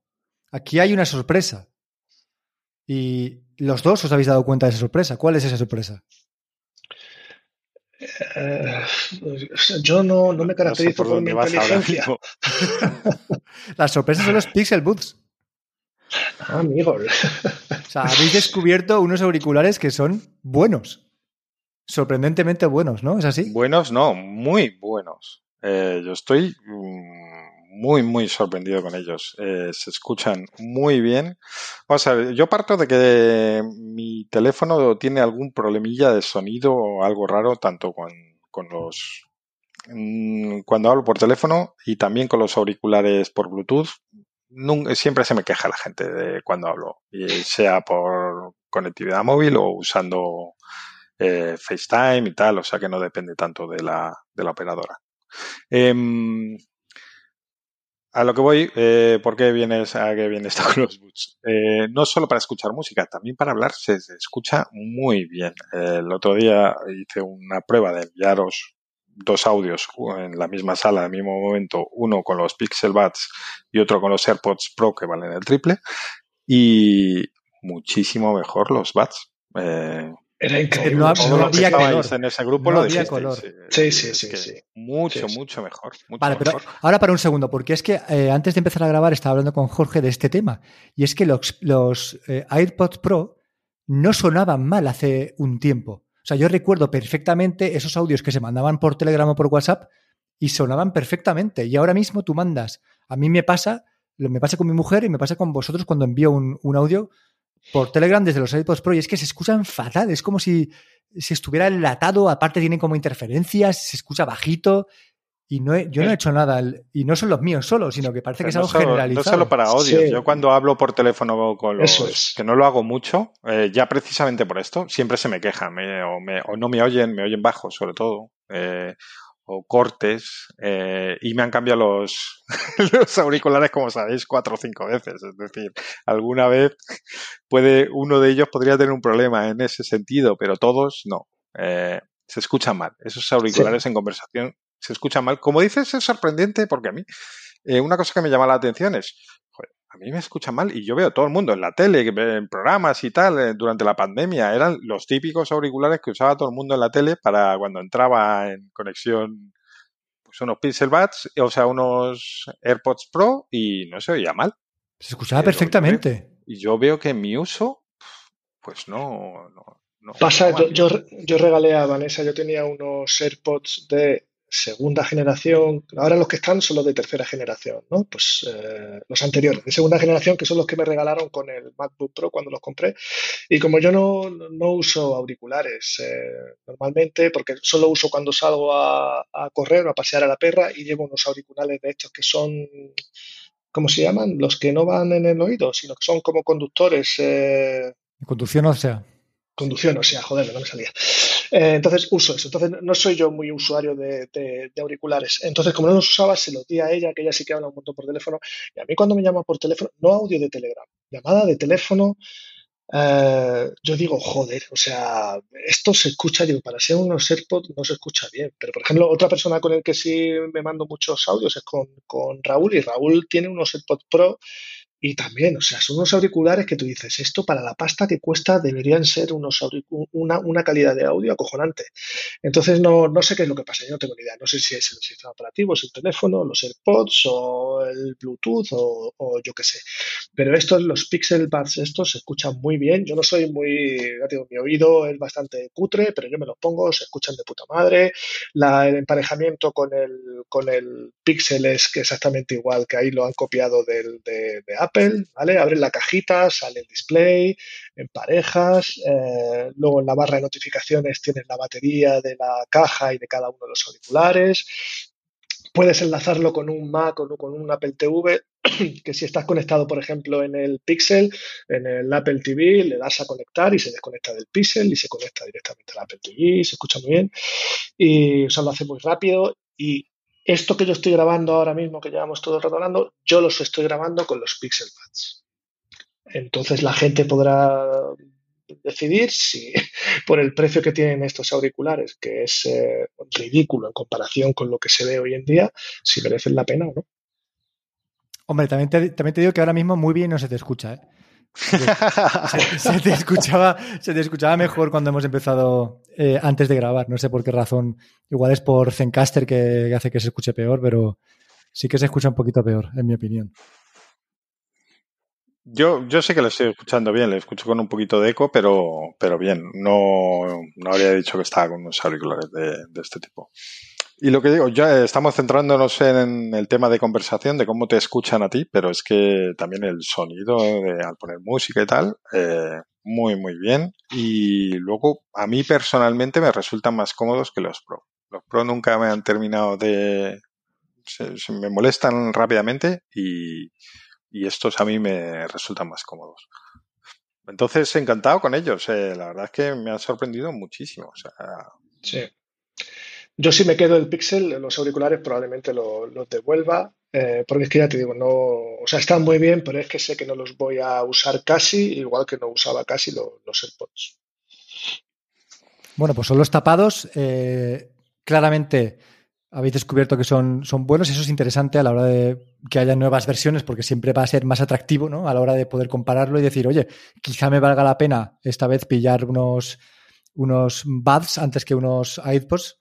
Aquí hay una sorpresa. Y los dos os habéis dado cuenta de esa sorpresa. ¿Cuál es esa sorpresa? Eh, yo no, no, me caracterizo por, mi inteligencia. Las sorpresas son los Pixel Boots. Ah, amigo. o sea, habéis descubierto unos auriculares que son buenos. Sorprendentemente buenos, ¿no? ¿Es así? Buenos, no, muy buenos. Eh, yo estoy mm, muy, muy sorprendido con ellos. Eh, se escuchan muy bien. Vamos a ver, yo parto de que mi teléfono tiene algún problemilla de sonido o algo raro, tanto con, con los mm, cuando hablo por teléfono y también con los auriculares por Bluetooth. siempre se me queja la gente de cuando hablo, sea por conectividad móvil o usando eh, FaceTime y tal, o sea que no depende tanto de la, de la operadora. Eh, a lo que voy, eh, ¿por qué vienes a qué viene esto con los boots? Eh, no solo para escuchar música, también para hablar se, escucha muy bien. el otro día hice una prueba de enviaros dos audios en la misma sala al mismo momento, uno con los Pixel Buds y otro con los AirPods Pro que valen el triple, y muchísimo mejor los Buds. Eh, era increíble. No, había color. En ese grupo no había color. Sí, sí, sí. sí, Mucho, mucho mejor. vale, pero ahora para un segundo, porque es que eh, antes de empezar a grabar estaba hablando con Jorge de este tema. Y es que los, los eh, AirPods Pro no sonaban mal hace un tiempo. O sea, yo recuerdo perfectamente esos audios que se mandaban por Telegram o por WhatsApp y sonaban perfectamente. Y ahora mismo tú mandas. A mí me pasa, me pasa con mi mujer y me pasa con vosotros cuando envío un, un audio por Telegram desde los iPods Pro y es que se escuchan fatal, es como si, si estuviera enlatado, aparte tienen como interferencias, se escucha bajito y no yo no he hecho nada, y no son los míos solo, sino que parece que es algo generalizado. No solo para audio, yo cuando hablo por teléfono con los que no lo hago mucho, eh, ya precisamente por esto, siempre se me quejan o, no me oyen, me oyen bajo sobre todo. Eh, o cortes eh, y me han cambiado los, los auriculares, como sabéis, cuatro o cinco veces. Es decir, alguna vez puede uno de ellos podría tener un problema en ese sentido, pero todos no. Eh, se escuchan mal. Esos auriculares en conversación se escuchan mal. Como dices, es sorprendente porque a mí eh, una cosa que me llama la atención es, a mí me escucha mal y yo veo a todo el mundo en la tele, en programas y tal, eh, durante la pandemia, eran los típicos auriculares que usaba todo el mundo en la tele para cuando entraba en conexión, pues unos Pixel Buds, o sea, unos AirPods Pro y no se oía mal. Se escuchaba perfectamente. y yo veo que en mi uso, pues no, no Pasa, yo, yo, regalé a Vanessa, yo tenía unos AirPods de segunda generación, ahora los que están son los de tercera generación, ¿no? Pues eh, los anteriores, de segunda generación, que son los que me regalaron con el MacBook Pro cuando los compré. Y como yo no, no uso auriculares eh, normalmente, porque solo uso cuando salgo a, correr o a pasear a la perra y llevo unos auriculares de estos que son, ¿cómo se llaman? Los que no van en el oído, sino que son como conductores. Eh... Conducción o sea. Conducción, o sea, joder, no me salía. Eh, entonces uso eso. Entonces no soy yo muy usuario de, auriculares. Entonces, como no los usaba, se lo di a ella, que ella sí que habla un montón por teléfono. Y a mí cuando me llama por teléfono, no audio de Telegram, llamada de teléfono, eh, yo digo, joder, o sea, esto se escucha, digo, para ser unos AirPods no se escucha bien. Pero, por ejemplo, otra persona con el que sí me mando muchos audios es con, con Raúl y Raúl tiene unos AirPods Pro y también, o sea, son unos auriculares que tú dices, esto para la pasta que cuesta deberían ser unos una, una, calidad de audio acojonante. Entonces no, no sé qué es lo que pasa, yo no tengo ni idea. No sé si es el sistema operativo, es el teléfono, los AirPods o el Bluetooth o, o yo qué sé. Pero estos, los Pixel Buds estos se escuchan muy bien. Yo no soy muy, ya digo, mi oído es bastante cutre, pero yo me los pongo, se escuchan de puta madre. La, el emparejamiento con el, con el Pixel es exactamente igual, que ahí lo han copiado del, de, de Apple, ¿vale? Abres la cajita, sale el display, en parejas, eh, luego en la barra de notificaciones tienes la batería de la caja y de cada uno de los auriculares. Puedes enlazarlo con un Mac o con un Apple TV, que si estás conectado, por ejemplo, en el Pixel, en el Apple TV, le das a conectar y se desconecta del Pixel y se conecta directamente al Apple TV, se escucha muy bien y o lo hace muy rápido y esto que yo estoy grabando ahora mismo, que llevamos todo el yo los estoy grabando con los Pixel Pads. Entonces la gente podrá decidir si por el precio que tienen estos auriculares, que es eh, ridículo en comparación con lo que se ve hoy en día, si merecen la pena o no. Hombre, también te, también te digo que ahora mismo muy bien no se te escucha. ¿eh? Se, te escuchaba, se te escuchaba mejor cuando hemos empezado eh, antes de grabar. No sé por qué razón. Igual es por Zencaster que, hace que se escuche peor, pero sí que se escucha un poquito peor, en mi opinión. Yo, yo sé que lo estoy escuchando bien, le escucho con un poquito de eco, pero, pero bien. No, no habría dicho que estaba con unos auriculares de, de este tipo. Y lo que digo, ya estamos centrándonos en el tema de conversación, de cómo te escuchan a ti, pero es que también el sonido de, al poner música y tal, eh, muy, muy bien. Y luego, a mí personalmente me resultan más cómodos que los Pro. Los Pro nunca me han terminado de... Se, me molestan rápidamente y, y, estos a mí me resultan más cómodos. Entonces, encantado con ellos. Eh, la verdad es que me han sorprendido muchísimo. Sí. Yo si me quedo el Pixel, los auriculares probablemente los devuelva, eh, porque es que ya te digo, no, o sea, están muy bien, pero es que sé que no los voy a usar casi, igual que no usaba casi los, AirPods. Bueno, pues son los tapados. Eh, claramente habéis descubierto que son, son buenos. Eso es interesante a la hora de que haya nuevas versiones, porque siempre va a ser más atractivo, ¿no? A la hora de poder compararlo y decir, oye, quizá me valga la pena esta vez pillar unos, unos Buds antes que unos AirPods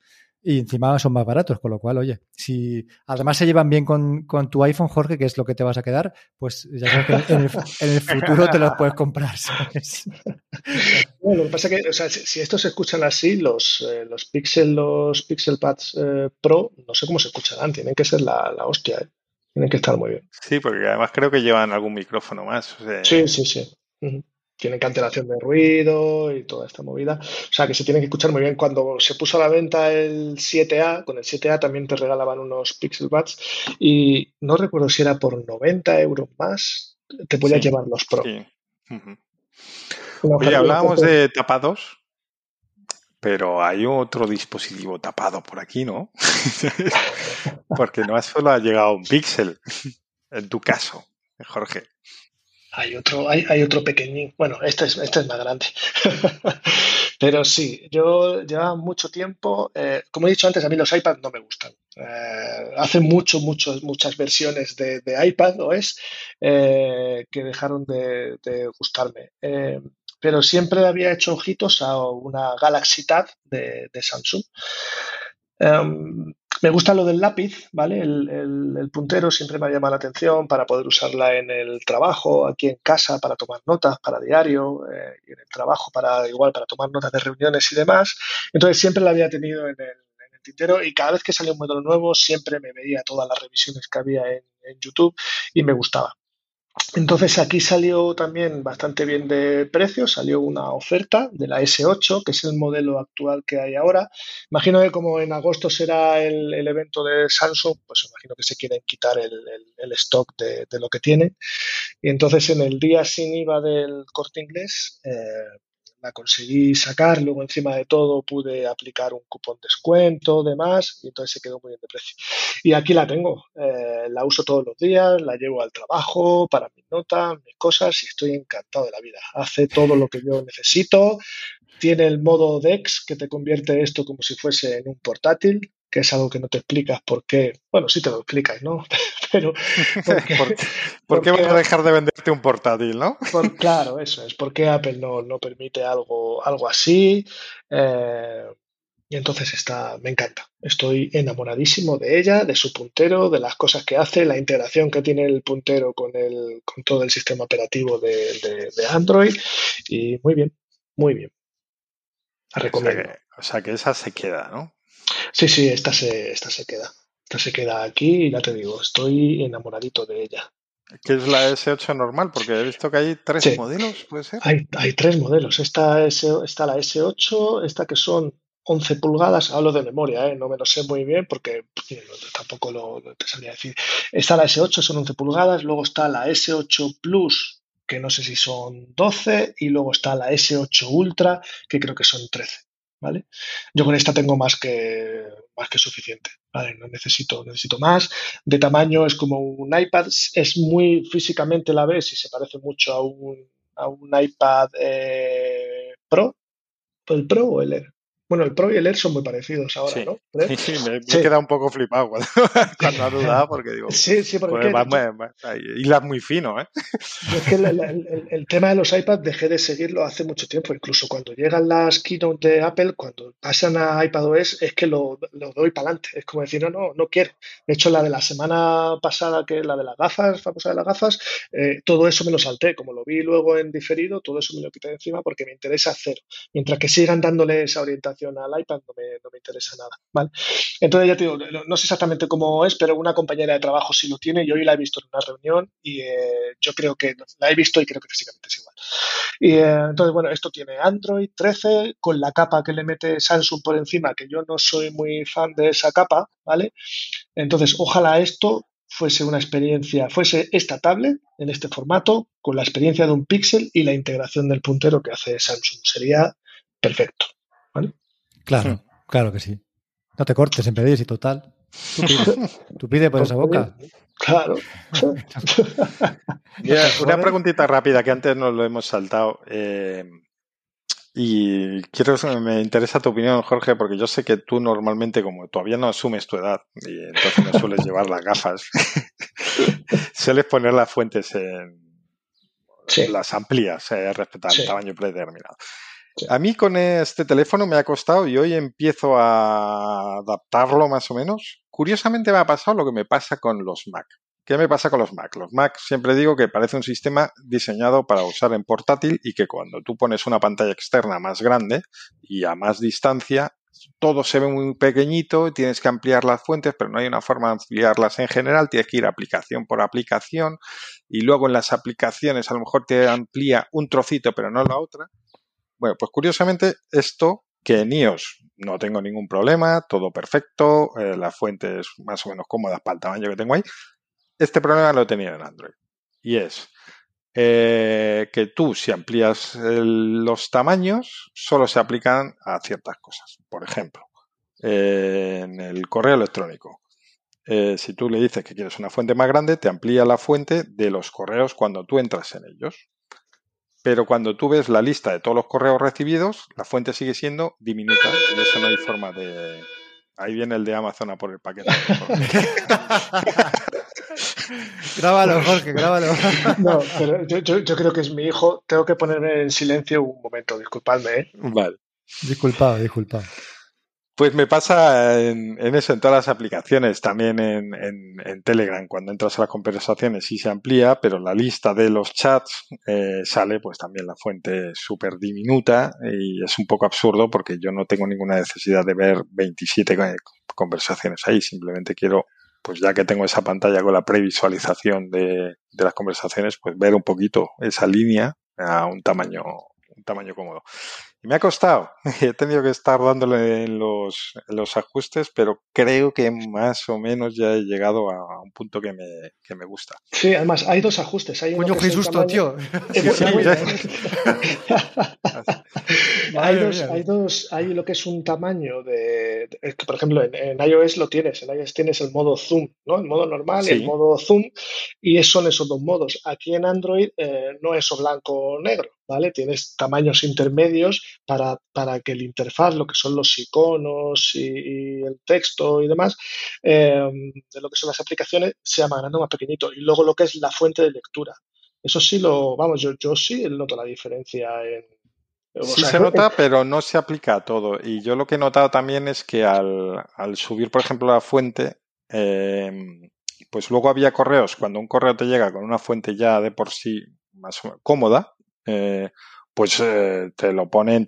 y encima son más baratos, con lo cual, oye, si además se llevan bien con, tu iPhone, Jorge, que es lo que te vas a quedar, pues ya sabes que en el, futuro te los puedes comprar, ¿sabes? Bueno, lo que pasa es que, o sea, si, estos se escuchan así, los, eh, los Pixel, los Pixel Pads eh, Pro, no sé cómo se escucharán, tienen que ser la, la hostia, ¿eh? tienen que estar muy bien. Sí, porque además creo que llevan algún micrófono más. Sí, sí, sí tienen cancelación de ruido y toda esta movida. O sea, que se tienen que escuchar muy bien. Cuando se puso a la venta el 7A, con el 7A también te regalaban unos Pixel Buds y no recuerdo si era por 90 euros más, te podías llevar los Pro. Oye, hablábamos de tapados, pero hay otro dispositivo tapado por aquí, ¿no? Porque no solo ha llegado un píxel, en tu caso, Jorge. Hay otro, hay, hay otro pequeñín. Bueno, este es, este es más grande. Pero sí, yo llevaba mucho tiempo. Eh, como he dicho antes, a mí los iPads no me gustan. Eh, hace mucho, mucho, muchas versiones de, de iPad OS eh, que dejaron de, gustarme. Eh, pero siempre había hecho ojitos a una Galaxy Tab de, de Samsung. Em, me gusta lo del lápiz, ¿vale? El, puntero siempre me ha llamado la atención para poder usarla en el trabajo, aquí en casa, para tomar notas, para diario, eh, y en el trabajo, para igual, para tomar notas de reuniones y demás. Entonces siempre la había tenido en el, tintero y cada vez que salía un modelo nuevo siempre me veía todas las revisiones que había en YouTube y me gustaba. Entonces aquí salió también bastante bien de precio, salió una oferta de la S8, que es el modelo actual que hay ahora. Imagino que como en agosto será el, evento de Samsung, pues imagino que se quieren quitar el, stock de, lo que tienen. Y entonces en el día sin IVA del corte inglés, eh, la conseguí sacar, luego encima de todo pude aplicar un cupón descuento, demás, y entonces se quedó muy bien de precio. Y aquí la tengo, eh, la uso todos los días, la llevo al trabajo, para mis notas, mis cosas, y estoy encantado de la vida. Hace todo lo que yo necesito, tiene el modo DeX que te convierte esto como si fuese en un portátil, que es algo que no te explicas por qué. Bueno, sí te lo explicas, ¿no? Pero. ¿Por qué, vas a dejar de venderte un portátil, no? claro, eso es. ¿Por qué Apple no, no permite algo, algo así? Eh, y entonces está, me encanta. Estoy enamoradísimo de ella, de su puntero, de las cosas que hace, la integración que tiene el puntero con, el, con todo el sistema operativo de, Android. Y muy bien, muy bien. La recomiendo. o sea que esa se queda, ¿no? Sí, sí, esta se, esta se queda. Esta se queda aquí y ya te digo, estoy enamoradito de ella. ¿Qué es la S8 normal? Porque he visto que hay tres modelos, ¿puede ser? Hay, hay tres modelos. Esta es, está la S8, esta que son 11 pulgadas, hablo de memoria, ¿eh? no me lo sé muy bien porque tampoco lo, te sabría decir. Está la S8, son 11 pulgadas, luego está la S8 Plus, que no sé si son 12, y luego está la S8 Ultra, que creo que son 13. ¿Vale? Yo con esta tengo más que, más que suficiente, ¿vale? No necesito, necesito más. De tamaño es como un iPad, es muy físicamente la ves y se parece mucho a un, a un iPad eh, Pro, el Pro o el Air. Bueno, el Pro y el Air son muy parecidos ahora, ¿no? Sí, sí, me, he quedado un poco flipado cuando, cuando ha dudado, porque digo. Sí, sí, porque. Pues muy fino, ¿eh? es que el, tema de los iPads dejé de seguirlo hace mucho tiempo. Incluso cuando llegan las keynote de Apple, cuando pasan a iPadOS, es que lo, lo doy para adelante. Es como decir, no, no, no quiero. De hecho, la de la semana pasada, que es la de las gafas, famosa de las gafas, eh, todo eso me lo salté. Como lo vi luego en diferido, todo eso me lo quité de encima porque me interesa hacer. Mientras que sigan dándole esa orientación al iPad no me, interesa nada. ¿vale? Entonces, ya te digo, no sé exactamente cómo es, pero una compañera de trabajo sí lo tiene. Yo hoy la he visto en una reunión y eh, yo creo que la he visto y creo que físicamente es igual. Y eh, entonces, bueno, esto tiene Android 13 con la capa que le mete Samsung por encima, que yo no soy muy fan de esa capa, ¿vale? Entonces, ojalá esto fuese una experiencia, fuese esta tablet en este formato, con la experiencia de un Pixel y la integración del puntero que hace Samsung. Sería perfecto. ¿vale? Claro, claro que sí. No te cortes en pedir, y total. Tú pide, por esa boca. Claro. una preguntita rápida que antes nos lo hemos saltado. Eh, y quiero, me interesa tu opinión, Jorge, porque yo sé que tú normalmente, como todavía no asumes tu edad y entonces no sueles llevar las gafas, sueles poner las fuentes en las amplías, eh, respecto al tamaño predeterminado. A mí con este teléfono me ha costado y hoy empiezo a adaptarlo más o menos. Curiosamente me ha pasado lo que me pasa con los Mac. ¿Qué me pasa con los Mac? Los Mac siempre digo que parece un sistema diseñado para usar en portátil y que cuando tú pones una pantalla externa más grande y a más distancia, todo se ve muy pequeñito, tienes que ampliar las fuentes, pero no hay una forma de ampliarlas en general, tienes que ir aplicación por aplicación y luego en las aplicaciones a lo mejor te amplía un trocito, pero no la otra. Bueno, pues curiosamente esto que en iOS no tengo ningún problema, todo perfecto, eh, la fuente es más o menos cómoda para el tamaño que tengo ahí. Este problema lo he tenido en Android. Y es, eh, que tú, si amplías los tamaños, solo se aplican a ciertas cosas. Por ejemplo, eh, en el correo electrónico. Eh, si tú le dices que quieres una fuente más grande, te amplía la fuente de los correos cuando tú entras en ellos. Pero cuando tú ves la lista de todos los correos recibidos, la fuente sigue siendo diminuta y eso no hay forma de... Ahí viene el de Amazon a por el paquete. grábalo, Jorge, grábalo. No, pero yo, creo que es mi hijo. Tengo que ponerme en silencio un momento, disculpadme. ¿eh? Vale. Disculpado, disculpado. Pues me pasa en, eso, en todas las aplicaciones, también en, Telegram, cuando entras a las conversaciones sí se amplía, pero la lista de los chats eh, sale pues también la fuente súper diminuta y es un poco absurdo porque yo no tengo ninguna necesidad de ver 27 conversaciones ahí, simplemente quiero, pues ya que tengo esa pantalla con la previsualización de, de las conversaciones, pues ver un poquito esa línea a un tamaño, un tamaño cómodo me ha costado. He tenido que estar dándole los, los, ajustes, pero creo que más o menos ya he llegado a un punto que me, que me gusta. Sí, además hay dos ajustes. Hay Coño, qué susto, tío. hay, dos, hay dos, hay lo que es un tamaño de, por ejemplo, en, iOS lo tienes, en iOS tienes el modo zoom, ¿no? El modo normal y el modo zoom, y son esos dos modos. Aquí en Android eh, no es o blanco o negro, ¿vale? Tienes tamaños intermedios para, para, que el interfaz, lo que son los iconos y, el texto y demás, em, de lo que son las aplicaciones, sea más grande o más pequeñito. Y luego lo que es la fuente de lectura. Eso sí lo, vamos, yo, yo sí noto la diferencia en, sí se nota, pero no se aplica a todo. Y yo lo que he notado también es que al, al subir, por ejemplo, la fuente, em, pues luego había correos, cuando un correo te llega con una fuente ya de por sí más cómoda, eh, pues eh, te lo pone en,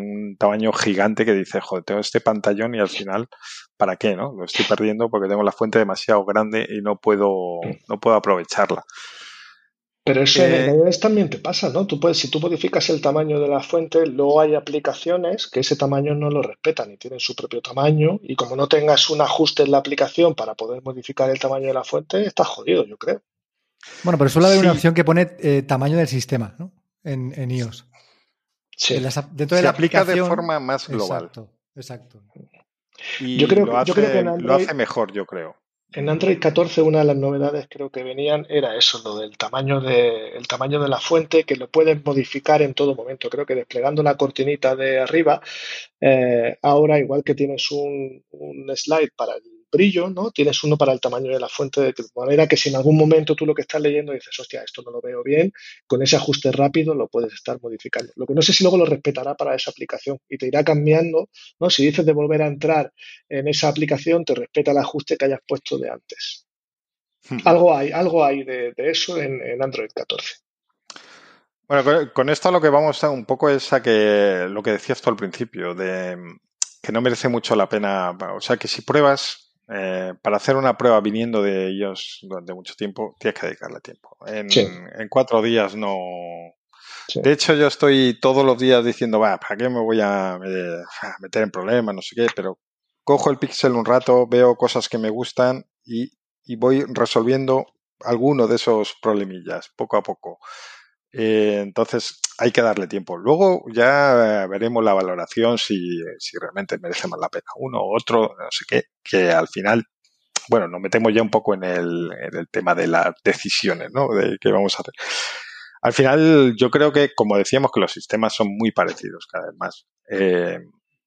un tamaño gigante que dice, joder, tengo este pantallón y al final, ¿para qué? no? Lo estoy perdiendo porque tengo la fuente demasiado grande y no puedo, no puedo aprovecharla. Pero eso en en iOS también te pasa, ¿no? Tú puedes, si tú modificas el tamaño de la fuente, luego hay aplicaciones que ese tamaño no lo respetan y tienen su propio tamaño. Y como no tengas un ajuste en la aplicación para poder modificar el tamaño de la fuente, estás jodido, yo creo. Bueno, pero suele haber una opción que pone eh, tamaño del sistema, ¿no? En, en iOS. Sí. dentro de la aplica de forma más global. Exacto, exacto. Y yo creo, lo, que lo hace mejor, yo creo. En Android 14 una de las novedades creo que venían era eso, lo del tamaño de, el tamaño de la fuente, que lo puedes modificar en todo momento. Creo que desplegando la cortinita de arriba, eh, ahora igual que tienes un, un slide para el brillo, ¿no? Tienes uno para el tamaño de la fuente, de manera que si en algún momento tú lo que estás leyendo dices, hostia, esto no lo veo bien, con ese ajuste rápido lo puedes estar modificando. Lo que no sé si luego lo respetará para esa aplicación y te irá cambiando, ¿no? Si dices de volver a entrar en esa aplicación, te respeta el ajuste que hayas puesto de antes. Algo hay, algo hay de, eso en, Android 14. Bueno, con esto lo que vamos a un poco es a que lo que decías tú al principio, de que no merece mucho la pena. O sea, que si pruebas, eh, para hacer una prueba viniendo de ellos durante mucho tiempo, tienes que dedicarle tiempo. En, cuatro días no. De hecho, yo estoy todos los días diciendo, va, ¿para qué me voy a, meter en problemas? No sé qué, pero cojo el pixel un rato, veo cosas que me gustan y, y voy resolviendo alguno de esos problemillas poco a poco. Eh, entonces hay que darle tiempo. Luego ya veremos la valoración si, si realmente merece más la pena uno u otro, no sé qué, que al final, bueno, nos metemos ya un poco en el, en el tema de las decisiones, ¿no? De qué vamos a hacer. Al final, yo creo que, como decíamos, que los sistemas son muy parecidos cada vez más. Eh,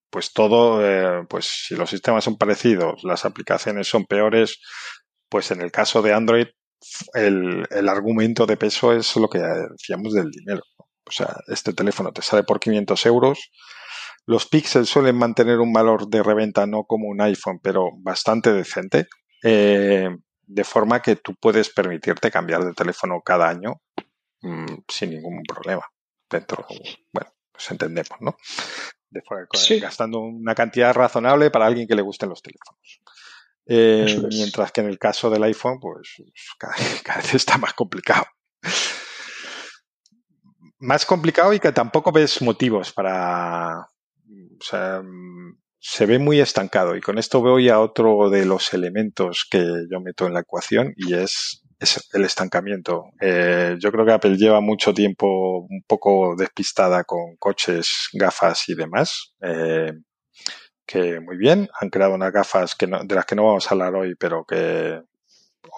pues todo, eh, pues si los sistemas son parecidos, las aplicaciones son peores, pues en el caso de Android el, el, argumento de peso es lo que decíamos del dinero. O sea, este teléfono te sale por 500 euros. Los Pixels suelen mantener un valor de reventa no como un iPhone, pero bastante decente. Eh, de forma que tú puedes permitirte cambiar de teléfono cada año mmm, sin ningún problema. Dentro, bueno, pues entendemos, ¿no? De sí. Gastando una cantidad razonable para alguien que le gusten los teléfonos. Eh, mientras que en el caso del iPhone, pues cada, vez está más complicado. Más complicado y que tampoco ves motivos para. O sea, se ve muy estancado. Y con esto voy a otro de los elementos que yo meto en la ecuación y es es el estancamiento. Eh, yo creo que Apple lleva mucho tiempo un poco despistada con coches, gafas y demás. Eh, que muy bien, han creado unas gafas que de las que no vamos a hablar hoy, pero que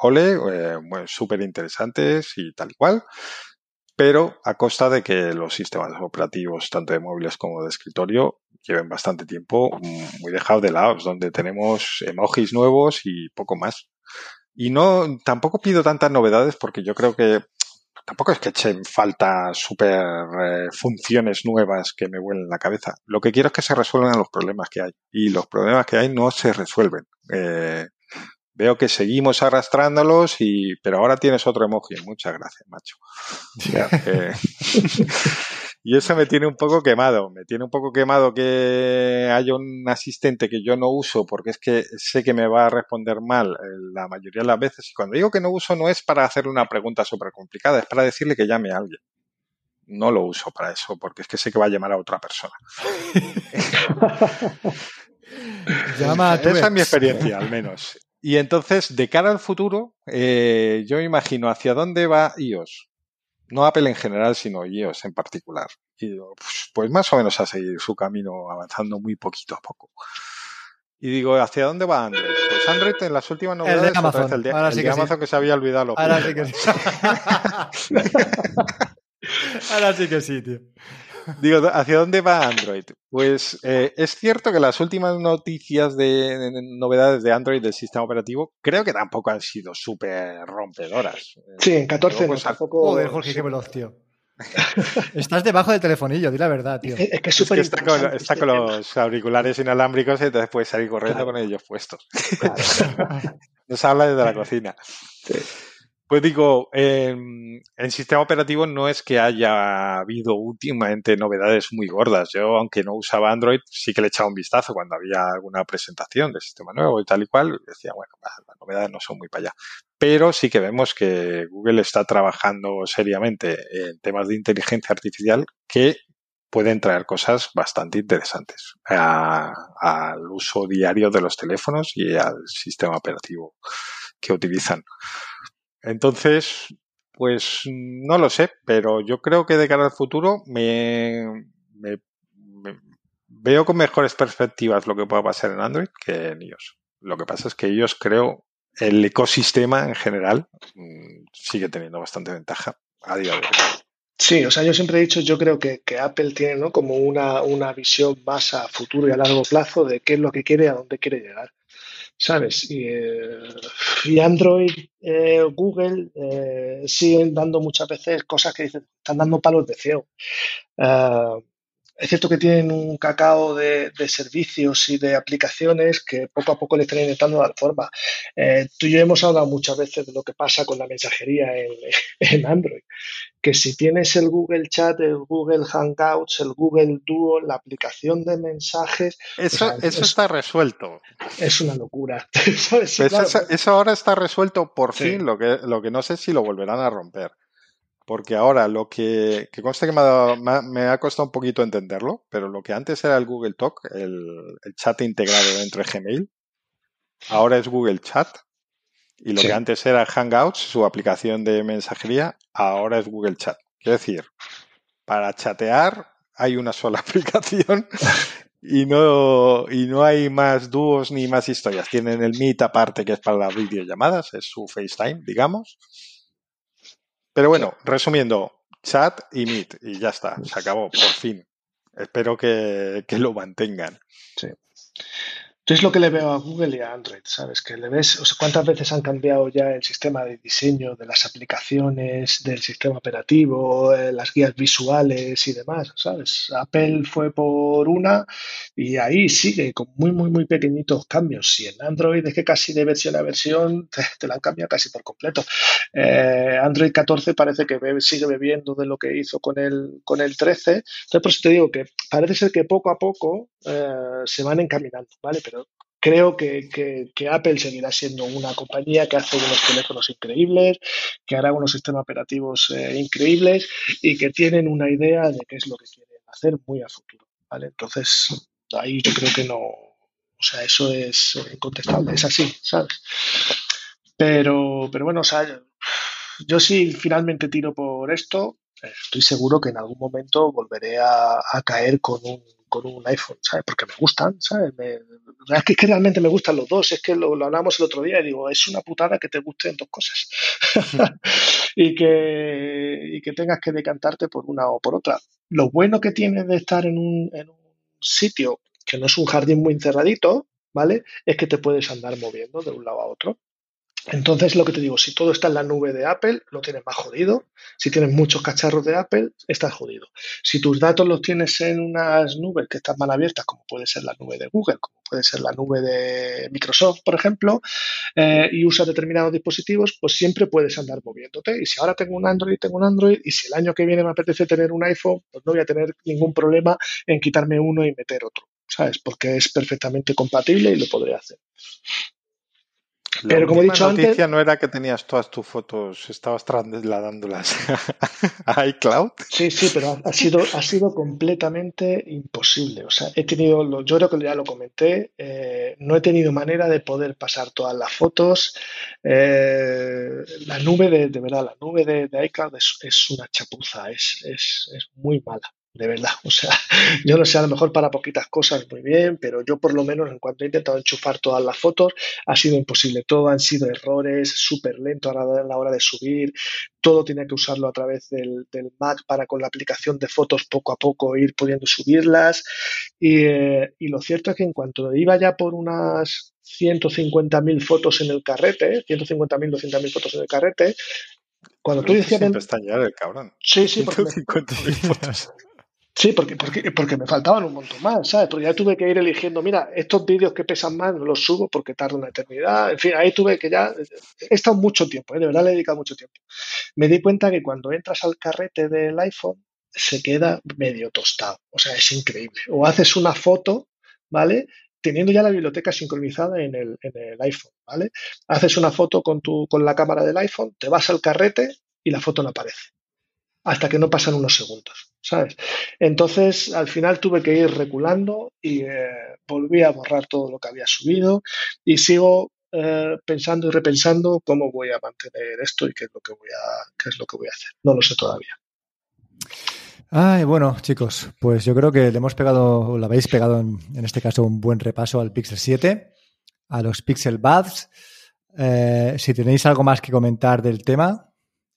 ole, eh, súper interesantes y tal y cual, pero a costa de que los sistemas operativos, tanto de móviles como de escritorio, lleven bastante tiempo muy dejados de lado, donde tenemos emojis nuevos y poco más. Y no, tampoco pido tantas novedades porque yo creo que tampoco es que echen falta super eh, funciones nuevas que me vuelen la cabeza. Lo que quiero es que se resuelvan los problemas que hay. Y los problemas que hay no se resuelven. Eh, veo que seguimos arrastrándolos y pero ahora tienes otro emoji muchas gracias macho y eso me tiene un poco quemado me tiene un poco quemado que haya un asistente que yo no uso porque es que sé que me va a responder mal eh, la mayoría de las veces y cuando digo que no uso no es para hacerle una pregunta súper complicada es para decirle que llame a alguien no lo uso para eso porque es que sé que va a llamar a otra persona Llama a Esa es mi experiencia, al menos. Y entonces, de cara al futuro, eh, yo imagino hacia dónde va iOS. No Apple en general, sino iOS en particular. Y pues, pues, más o menos a seguir su camino avanzando muy poquito a poco. Y digo, ¿hacia dónde va Android? Pues Android en las últimas novedades... El de Amazon. El de, Ahora el sí de que Amazon sí. que se había olvidado. Lo Ahora sí que sí. Ahora sí que sí, tío. Digo, ¿hacia dónde va Android? Pues eh, es cierto que las últimas noticias de, de, novedades de Android del sistema operativo creo que tampoco han sido súper rompedoras. Sí, en 14 Luego, no, pues, tampoco... Joder, Jorge, qué veloz, tío. Estás debajo del telefonillo, di la verdad, tío. Es, es que es que está con, está este con los auriculares inalámbricos y entonces puedes salir corriendo Claro. con ellos puestos. Claro. Nos habla desde la cocina. Sí. Pues digo, en sistema operativo no es que haya habido últimamente novedades muy gordas. Yo, aunque no usaba Android, sí que le echaba un vistazo cuando había alguna presentación de sistema nuevo y tal y cual. Decía, bueno, las novedades no son muy para allá. Pero sí que vemos que Google está trabajando seriamente en temas de inteligencia artificial que pueden traer cosas bastante interesantes al uso diario de los teléfonos y al sistema operativo que utilizan. Entonces, pues no lo sé, pero yo creo que de cara al futuro me, veo con mejores perspectivas lo que pueda pasar en Android que en iOS. Lo que pasa es que ellos creo el ecosistema en general mm, sigue teniendo bastante ventaja a de. Sí, o sea, yo siempre he dicho, yo creo que, que Apple tiene ¿no? como una, una visión más a futuro y a largo plazo de qué es lo que quiere y a dónde quiere llegar. ¿Sabes? Y, eh, y Android, eh, Google eh, siguen dando muchas veces cosas que dicen, están dando palos de ciego. Eh, es cierto que tienen un cacao de, de servicios y de aplicaciones que poco a poco le están intentando dar forma. Eh, tú y yo hemos hablado muchas veces de lo que pasa con la mensajería en, en Android que si tienes el Google Chat, el Google Hangouts, el Google Duo, la aplicación de mensajes, Eso, O sea, eso es- está resuelto. es una locura. ¿Sabes? Sí, Pues claro. eso, eso ahora está resuelto por Sí. fin, lo que, lo que no sé si lo volverán a romper. Porque ahora lo que, que conste que me ha, dado- me ha- me ha costado un poquito entenderlo, pero lo que antes era el Google Talk, el, el chat integrado dentro de Gmail, ahora es Google Chat. Y lo Sí. que antes era Hangouts, su aplicación de mensajería, ahora es Google Chat. Quiero decir, para chatear hay una sola aplicación y no, y no hay más dúos ni más historias. Tienen el Meet aparte que es para las videollamadas, es su FaceTime, digamos. Pero bueno, resumiendo, chat y Meet y ya está, se acabó, por fin. Espero que, que lo mantengan. Yo es lo que le veo a Google y a Android, ¿sabes? Que le ves, cuántas veces han cambiado ya el sistema de diseño de las aplicaciones, del sistema operativo, eh, las guías visuales y demás, ¿sabes? Apple fue por una y ahí sigue con muy, muy, muy pequeñitos cambios. Y en Android es que casi de versión a versión te, te la han cambiado casi por completo. Eh, Android 14 parece que sigue bebiendo de lo que hizo con el, con el 13. Entonces, por eso te digo que parece ser que poco a poco eh, se van encaminando, ¿vale? Pero creo que, que- Apple seguirá siendo una compañía que hace unos teléfonos increíbles, que hará unos sistemas operativos eh, increíbles y que tienen una idea de qué es lo que quieren hacer muy a futuro, ¿vale? Entonces, ahí yo creo que no, o sea, eso es eh, incontestable, es así, ¿sabes? Pero, pero bueno, o sea, yo si finalmente tiro por esto, estoy seguro que en algún momento volveré a, caer con un, con un iPhone, ¿sabes? Porque me gustan, ¿sabes? es, que, realmente me gustan los dos, es que lo, hablamos el otro día y digo, es una putada que te gusten dos cosas y, que, y que tengas que decantarte por una o por otra. Lo bueno que tiene de estar en un, en un sitio que no es un jardín muy encerradito, ¿vale? Es que te puedes andar moviendo de un lado a otro. Entonces, lo que te digo, si todo está en la nube de Apple, lo tienes más jodido. Si tienes muchos cacharros de Apple, estás jodido. Si tus datos los tienes en unas nubes que están mal abiertas, como puede ser la nube de Google, como puede ser la nube de Microsoft, por ejemplo, eh, y usas determinados dispositivos, pues siempre puedes andar moviéndote. Y si ahora tengo un Android, tengo un Android, y si el año que viene me apetece tener un iPhone, pues no voy a tener ningún problema en quitarme uno y meter otro, ¿sabes? Porque es perfectamente compatible y lo podré hacer. Pero como he dicho noticia no era que tenías todas tus fotos, estabas trasladándolas a iCloud. Sí, sí, pero ha sido, ha sido completamente imposible. O sea, he tenido, yo creo que ya lo comenté, eh, no he tenido manera de poder pasar todas las fotos. Eh, la nube de, de verdad, la nube de, iCloud es, es, una chapuza, es, es, es muy mala de verdad. O sea, yo no sé, a lo mejor para poquitas cosas muy bien, pero yo por lo menos en cuanto he intentado enchufar todas las fotos, ha sido imposible. Todo han sido errores, súper lento a la hora de subir, todo tiene que usarlo a través del, Mac para con la aplicación de fotos poco a poco ir pudiendo subirlas. Y, eh, y lo cierto es que en cuanto iba ya por unas 150.000 fotos en el carrete, 150.000, 200.000 fotos en el carrete, cuando tú decías... Siempre el cabrón. Sí, sí, porque... 150.000 fotos. Sí, porque, porque, porque me faltaban un montón más, ¿sabes? Porque ya tuve que ir eligiendo, mira, estos vídeos que pesan más los subo porque tarda una eternidad. En fin, ahí tuve que ya. He estado mucho tiempo, ¿eh? de verdad le he dedicado mucho tiempo. Me di cuenta que cuando entras al carrete del iPhone se queda medio tostado. O sea, es increíble. O haces una foto, ¿vale? Teniendo ya la biblioteca sincronizada en el, en el iPhone, ¿vale? Haces una foto con, tu, con la cámara del iPhone, te vas al carrete y la foto no aparece. Hasta que no pasan unos segundos. ¿sabes? Entonces, al final tuve que ir reculando y eh, volví a borrar todo lo que había subido y sigo eh, pensando y repensando cómo voy a mantener esto y qué es lo que voy a, qué es lo que voy a hacer. No lo sé todavía. Ay, bueno, chicos, pues yo creo que le hemos pegado, o le habéis pegado en, este caso un buen repaso al Pixel 7, a los Pixel Buds. Eh, si tenéis algo más que comentar del tema,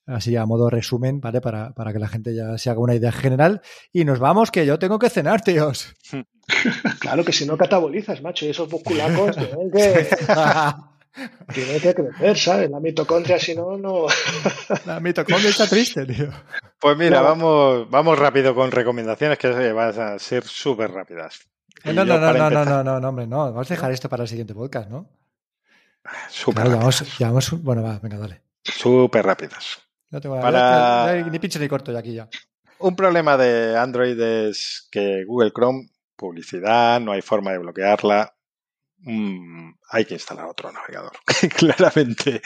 así a modo resumen, ¿vale? Para, para, que la gente ya se haga una idea general. Y nos vamos, que yo tengo que cenar, tíos. claro que si no catabolizas, macho, y esos musculacos tienen que, tienen que crecer, ¿sabes? La mitocondria, si no, no. la mitocondria está triste, tío. Pues mira, vamos, vamos rápido con recomendaciones que van a ser súper rápidas. No, no, no, no, no, no, no, no, hombre, no. Vamos a dejar esto para el siguiente podcast, ¿no? Súper claro, vamos, Bueno, va, venga, dale. Súper rápidas. No Para... ni pinche ni corto ya aquí ya. Un problema de Android es que Google Chrome, publicidad, no hay forma de bloquearla. Mm, hay que instalar otro navegador, claramente,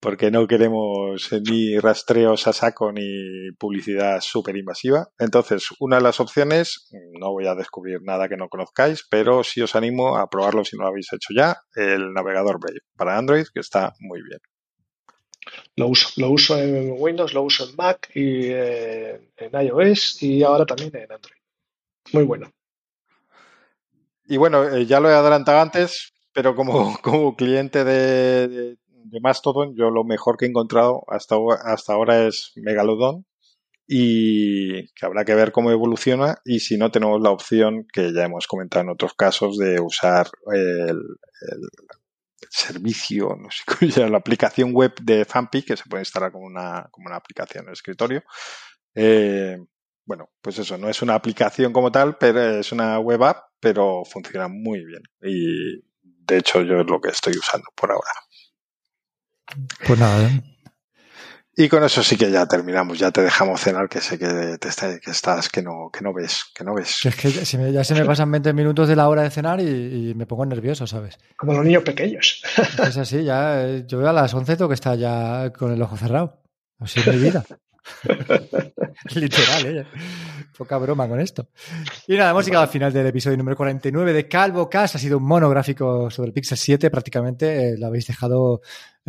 porque no queremos ni rastreos a saco ni publicidad súper invasiva. Entonces, una de las opciones, no voy a descubrir nada que no conozcáis, pero sí os animo a probarlo si no lo habéis hecho ya, el navegador Brave para Android, que está muy bien. Lo uso, lo uso en Windows, lo uso en Mac y eh, en iOS y ahora también en Android. Muy bueno. Y bueno, eh, ya lo he adelantado antes, pero como, como cliente de, de, Mastodon, yo lo mejor que he encontrado hasta, hasta ahora es Megalodon y que habrá que ver cómo evoluciona y si no tenemos la opción que ya hemos comentado en otros casos de usar el servicio, no sé cómo se la aplicación web de Fampi, que se puede instalar como una, como una aplicación en el escritorio. Eh, bueno, pues eso, no es una aplicación como tal, pero es una web app, pero funciona muy bien. Y de hecho yo es lo que estoy usando por ahora. Pues nada, ¿eh? Y con eso sí que ya terminamos, ya te dejamos cenar, que sé que, te que estás, que no, que no ves, que no ves. Es que ya se me pasan 20 minutos de la hora de cenar y, me pongo nervioso, ¿sabes? Como los niños pequeños. Es así, ya, eh, yo veo a las 11 tengo que estar ya con el ojo cerrado. Así es mi vida. Literal, ¿eh? Poca broma con esto. Y nada, hemos llegado al final del episodio número 49 de Calvo Cast. Ha sido un monográfico sobre el Pixel 7 prácticamente. Eh, lo habéis dejado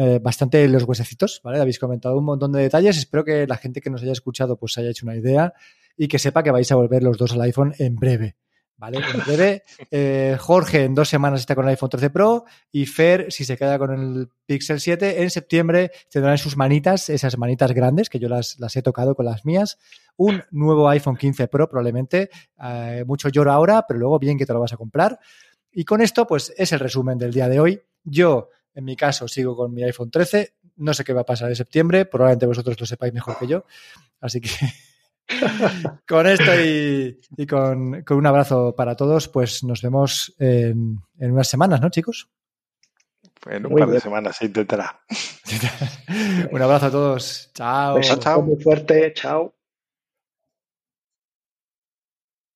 eh, bastante los huesecitos, ¿vale? Habéis comentado un montón de detalles. Espero que la gente que nos haya escuchado pues haya hecho una idea y que sepa que vais a volver los dos al iPhone en breve. ¿Vale? En breve, eh, Jorge en dos semanas está con el iPhone 13 Pro y Fer, si se queda con el Pixel 7, en septiembre tendrán en sus manitas, esas manitas grandes, que yo las, las he tocado con las mías, un nuevo iPhone 15 Pro probablemente. Eh, mucho lloro ahora, pero luego bien que te lo vas a comprar. Y con esto, pues es el resumen del día de hoy. Yo, en mi caso, sigo con mi iPhone 13. No sé qué va a pasar en septiembre, probablemente vosotros lo sepáis mejor que yo. Así que con esto y, con, un abrazo para todos, pues nos vemos en, unas semanas, ¿no, chicos? En un par de semanas se intentará. un abrazo a todos. Chao. chao. Muy fuerte. Chao.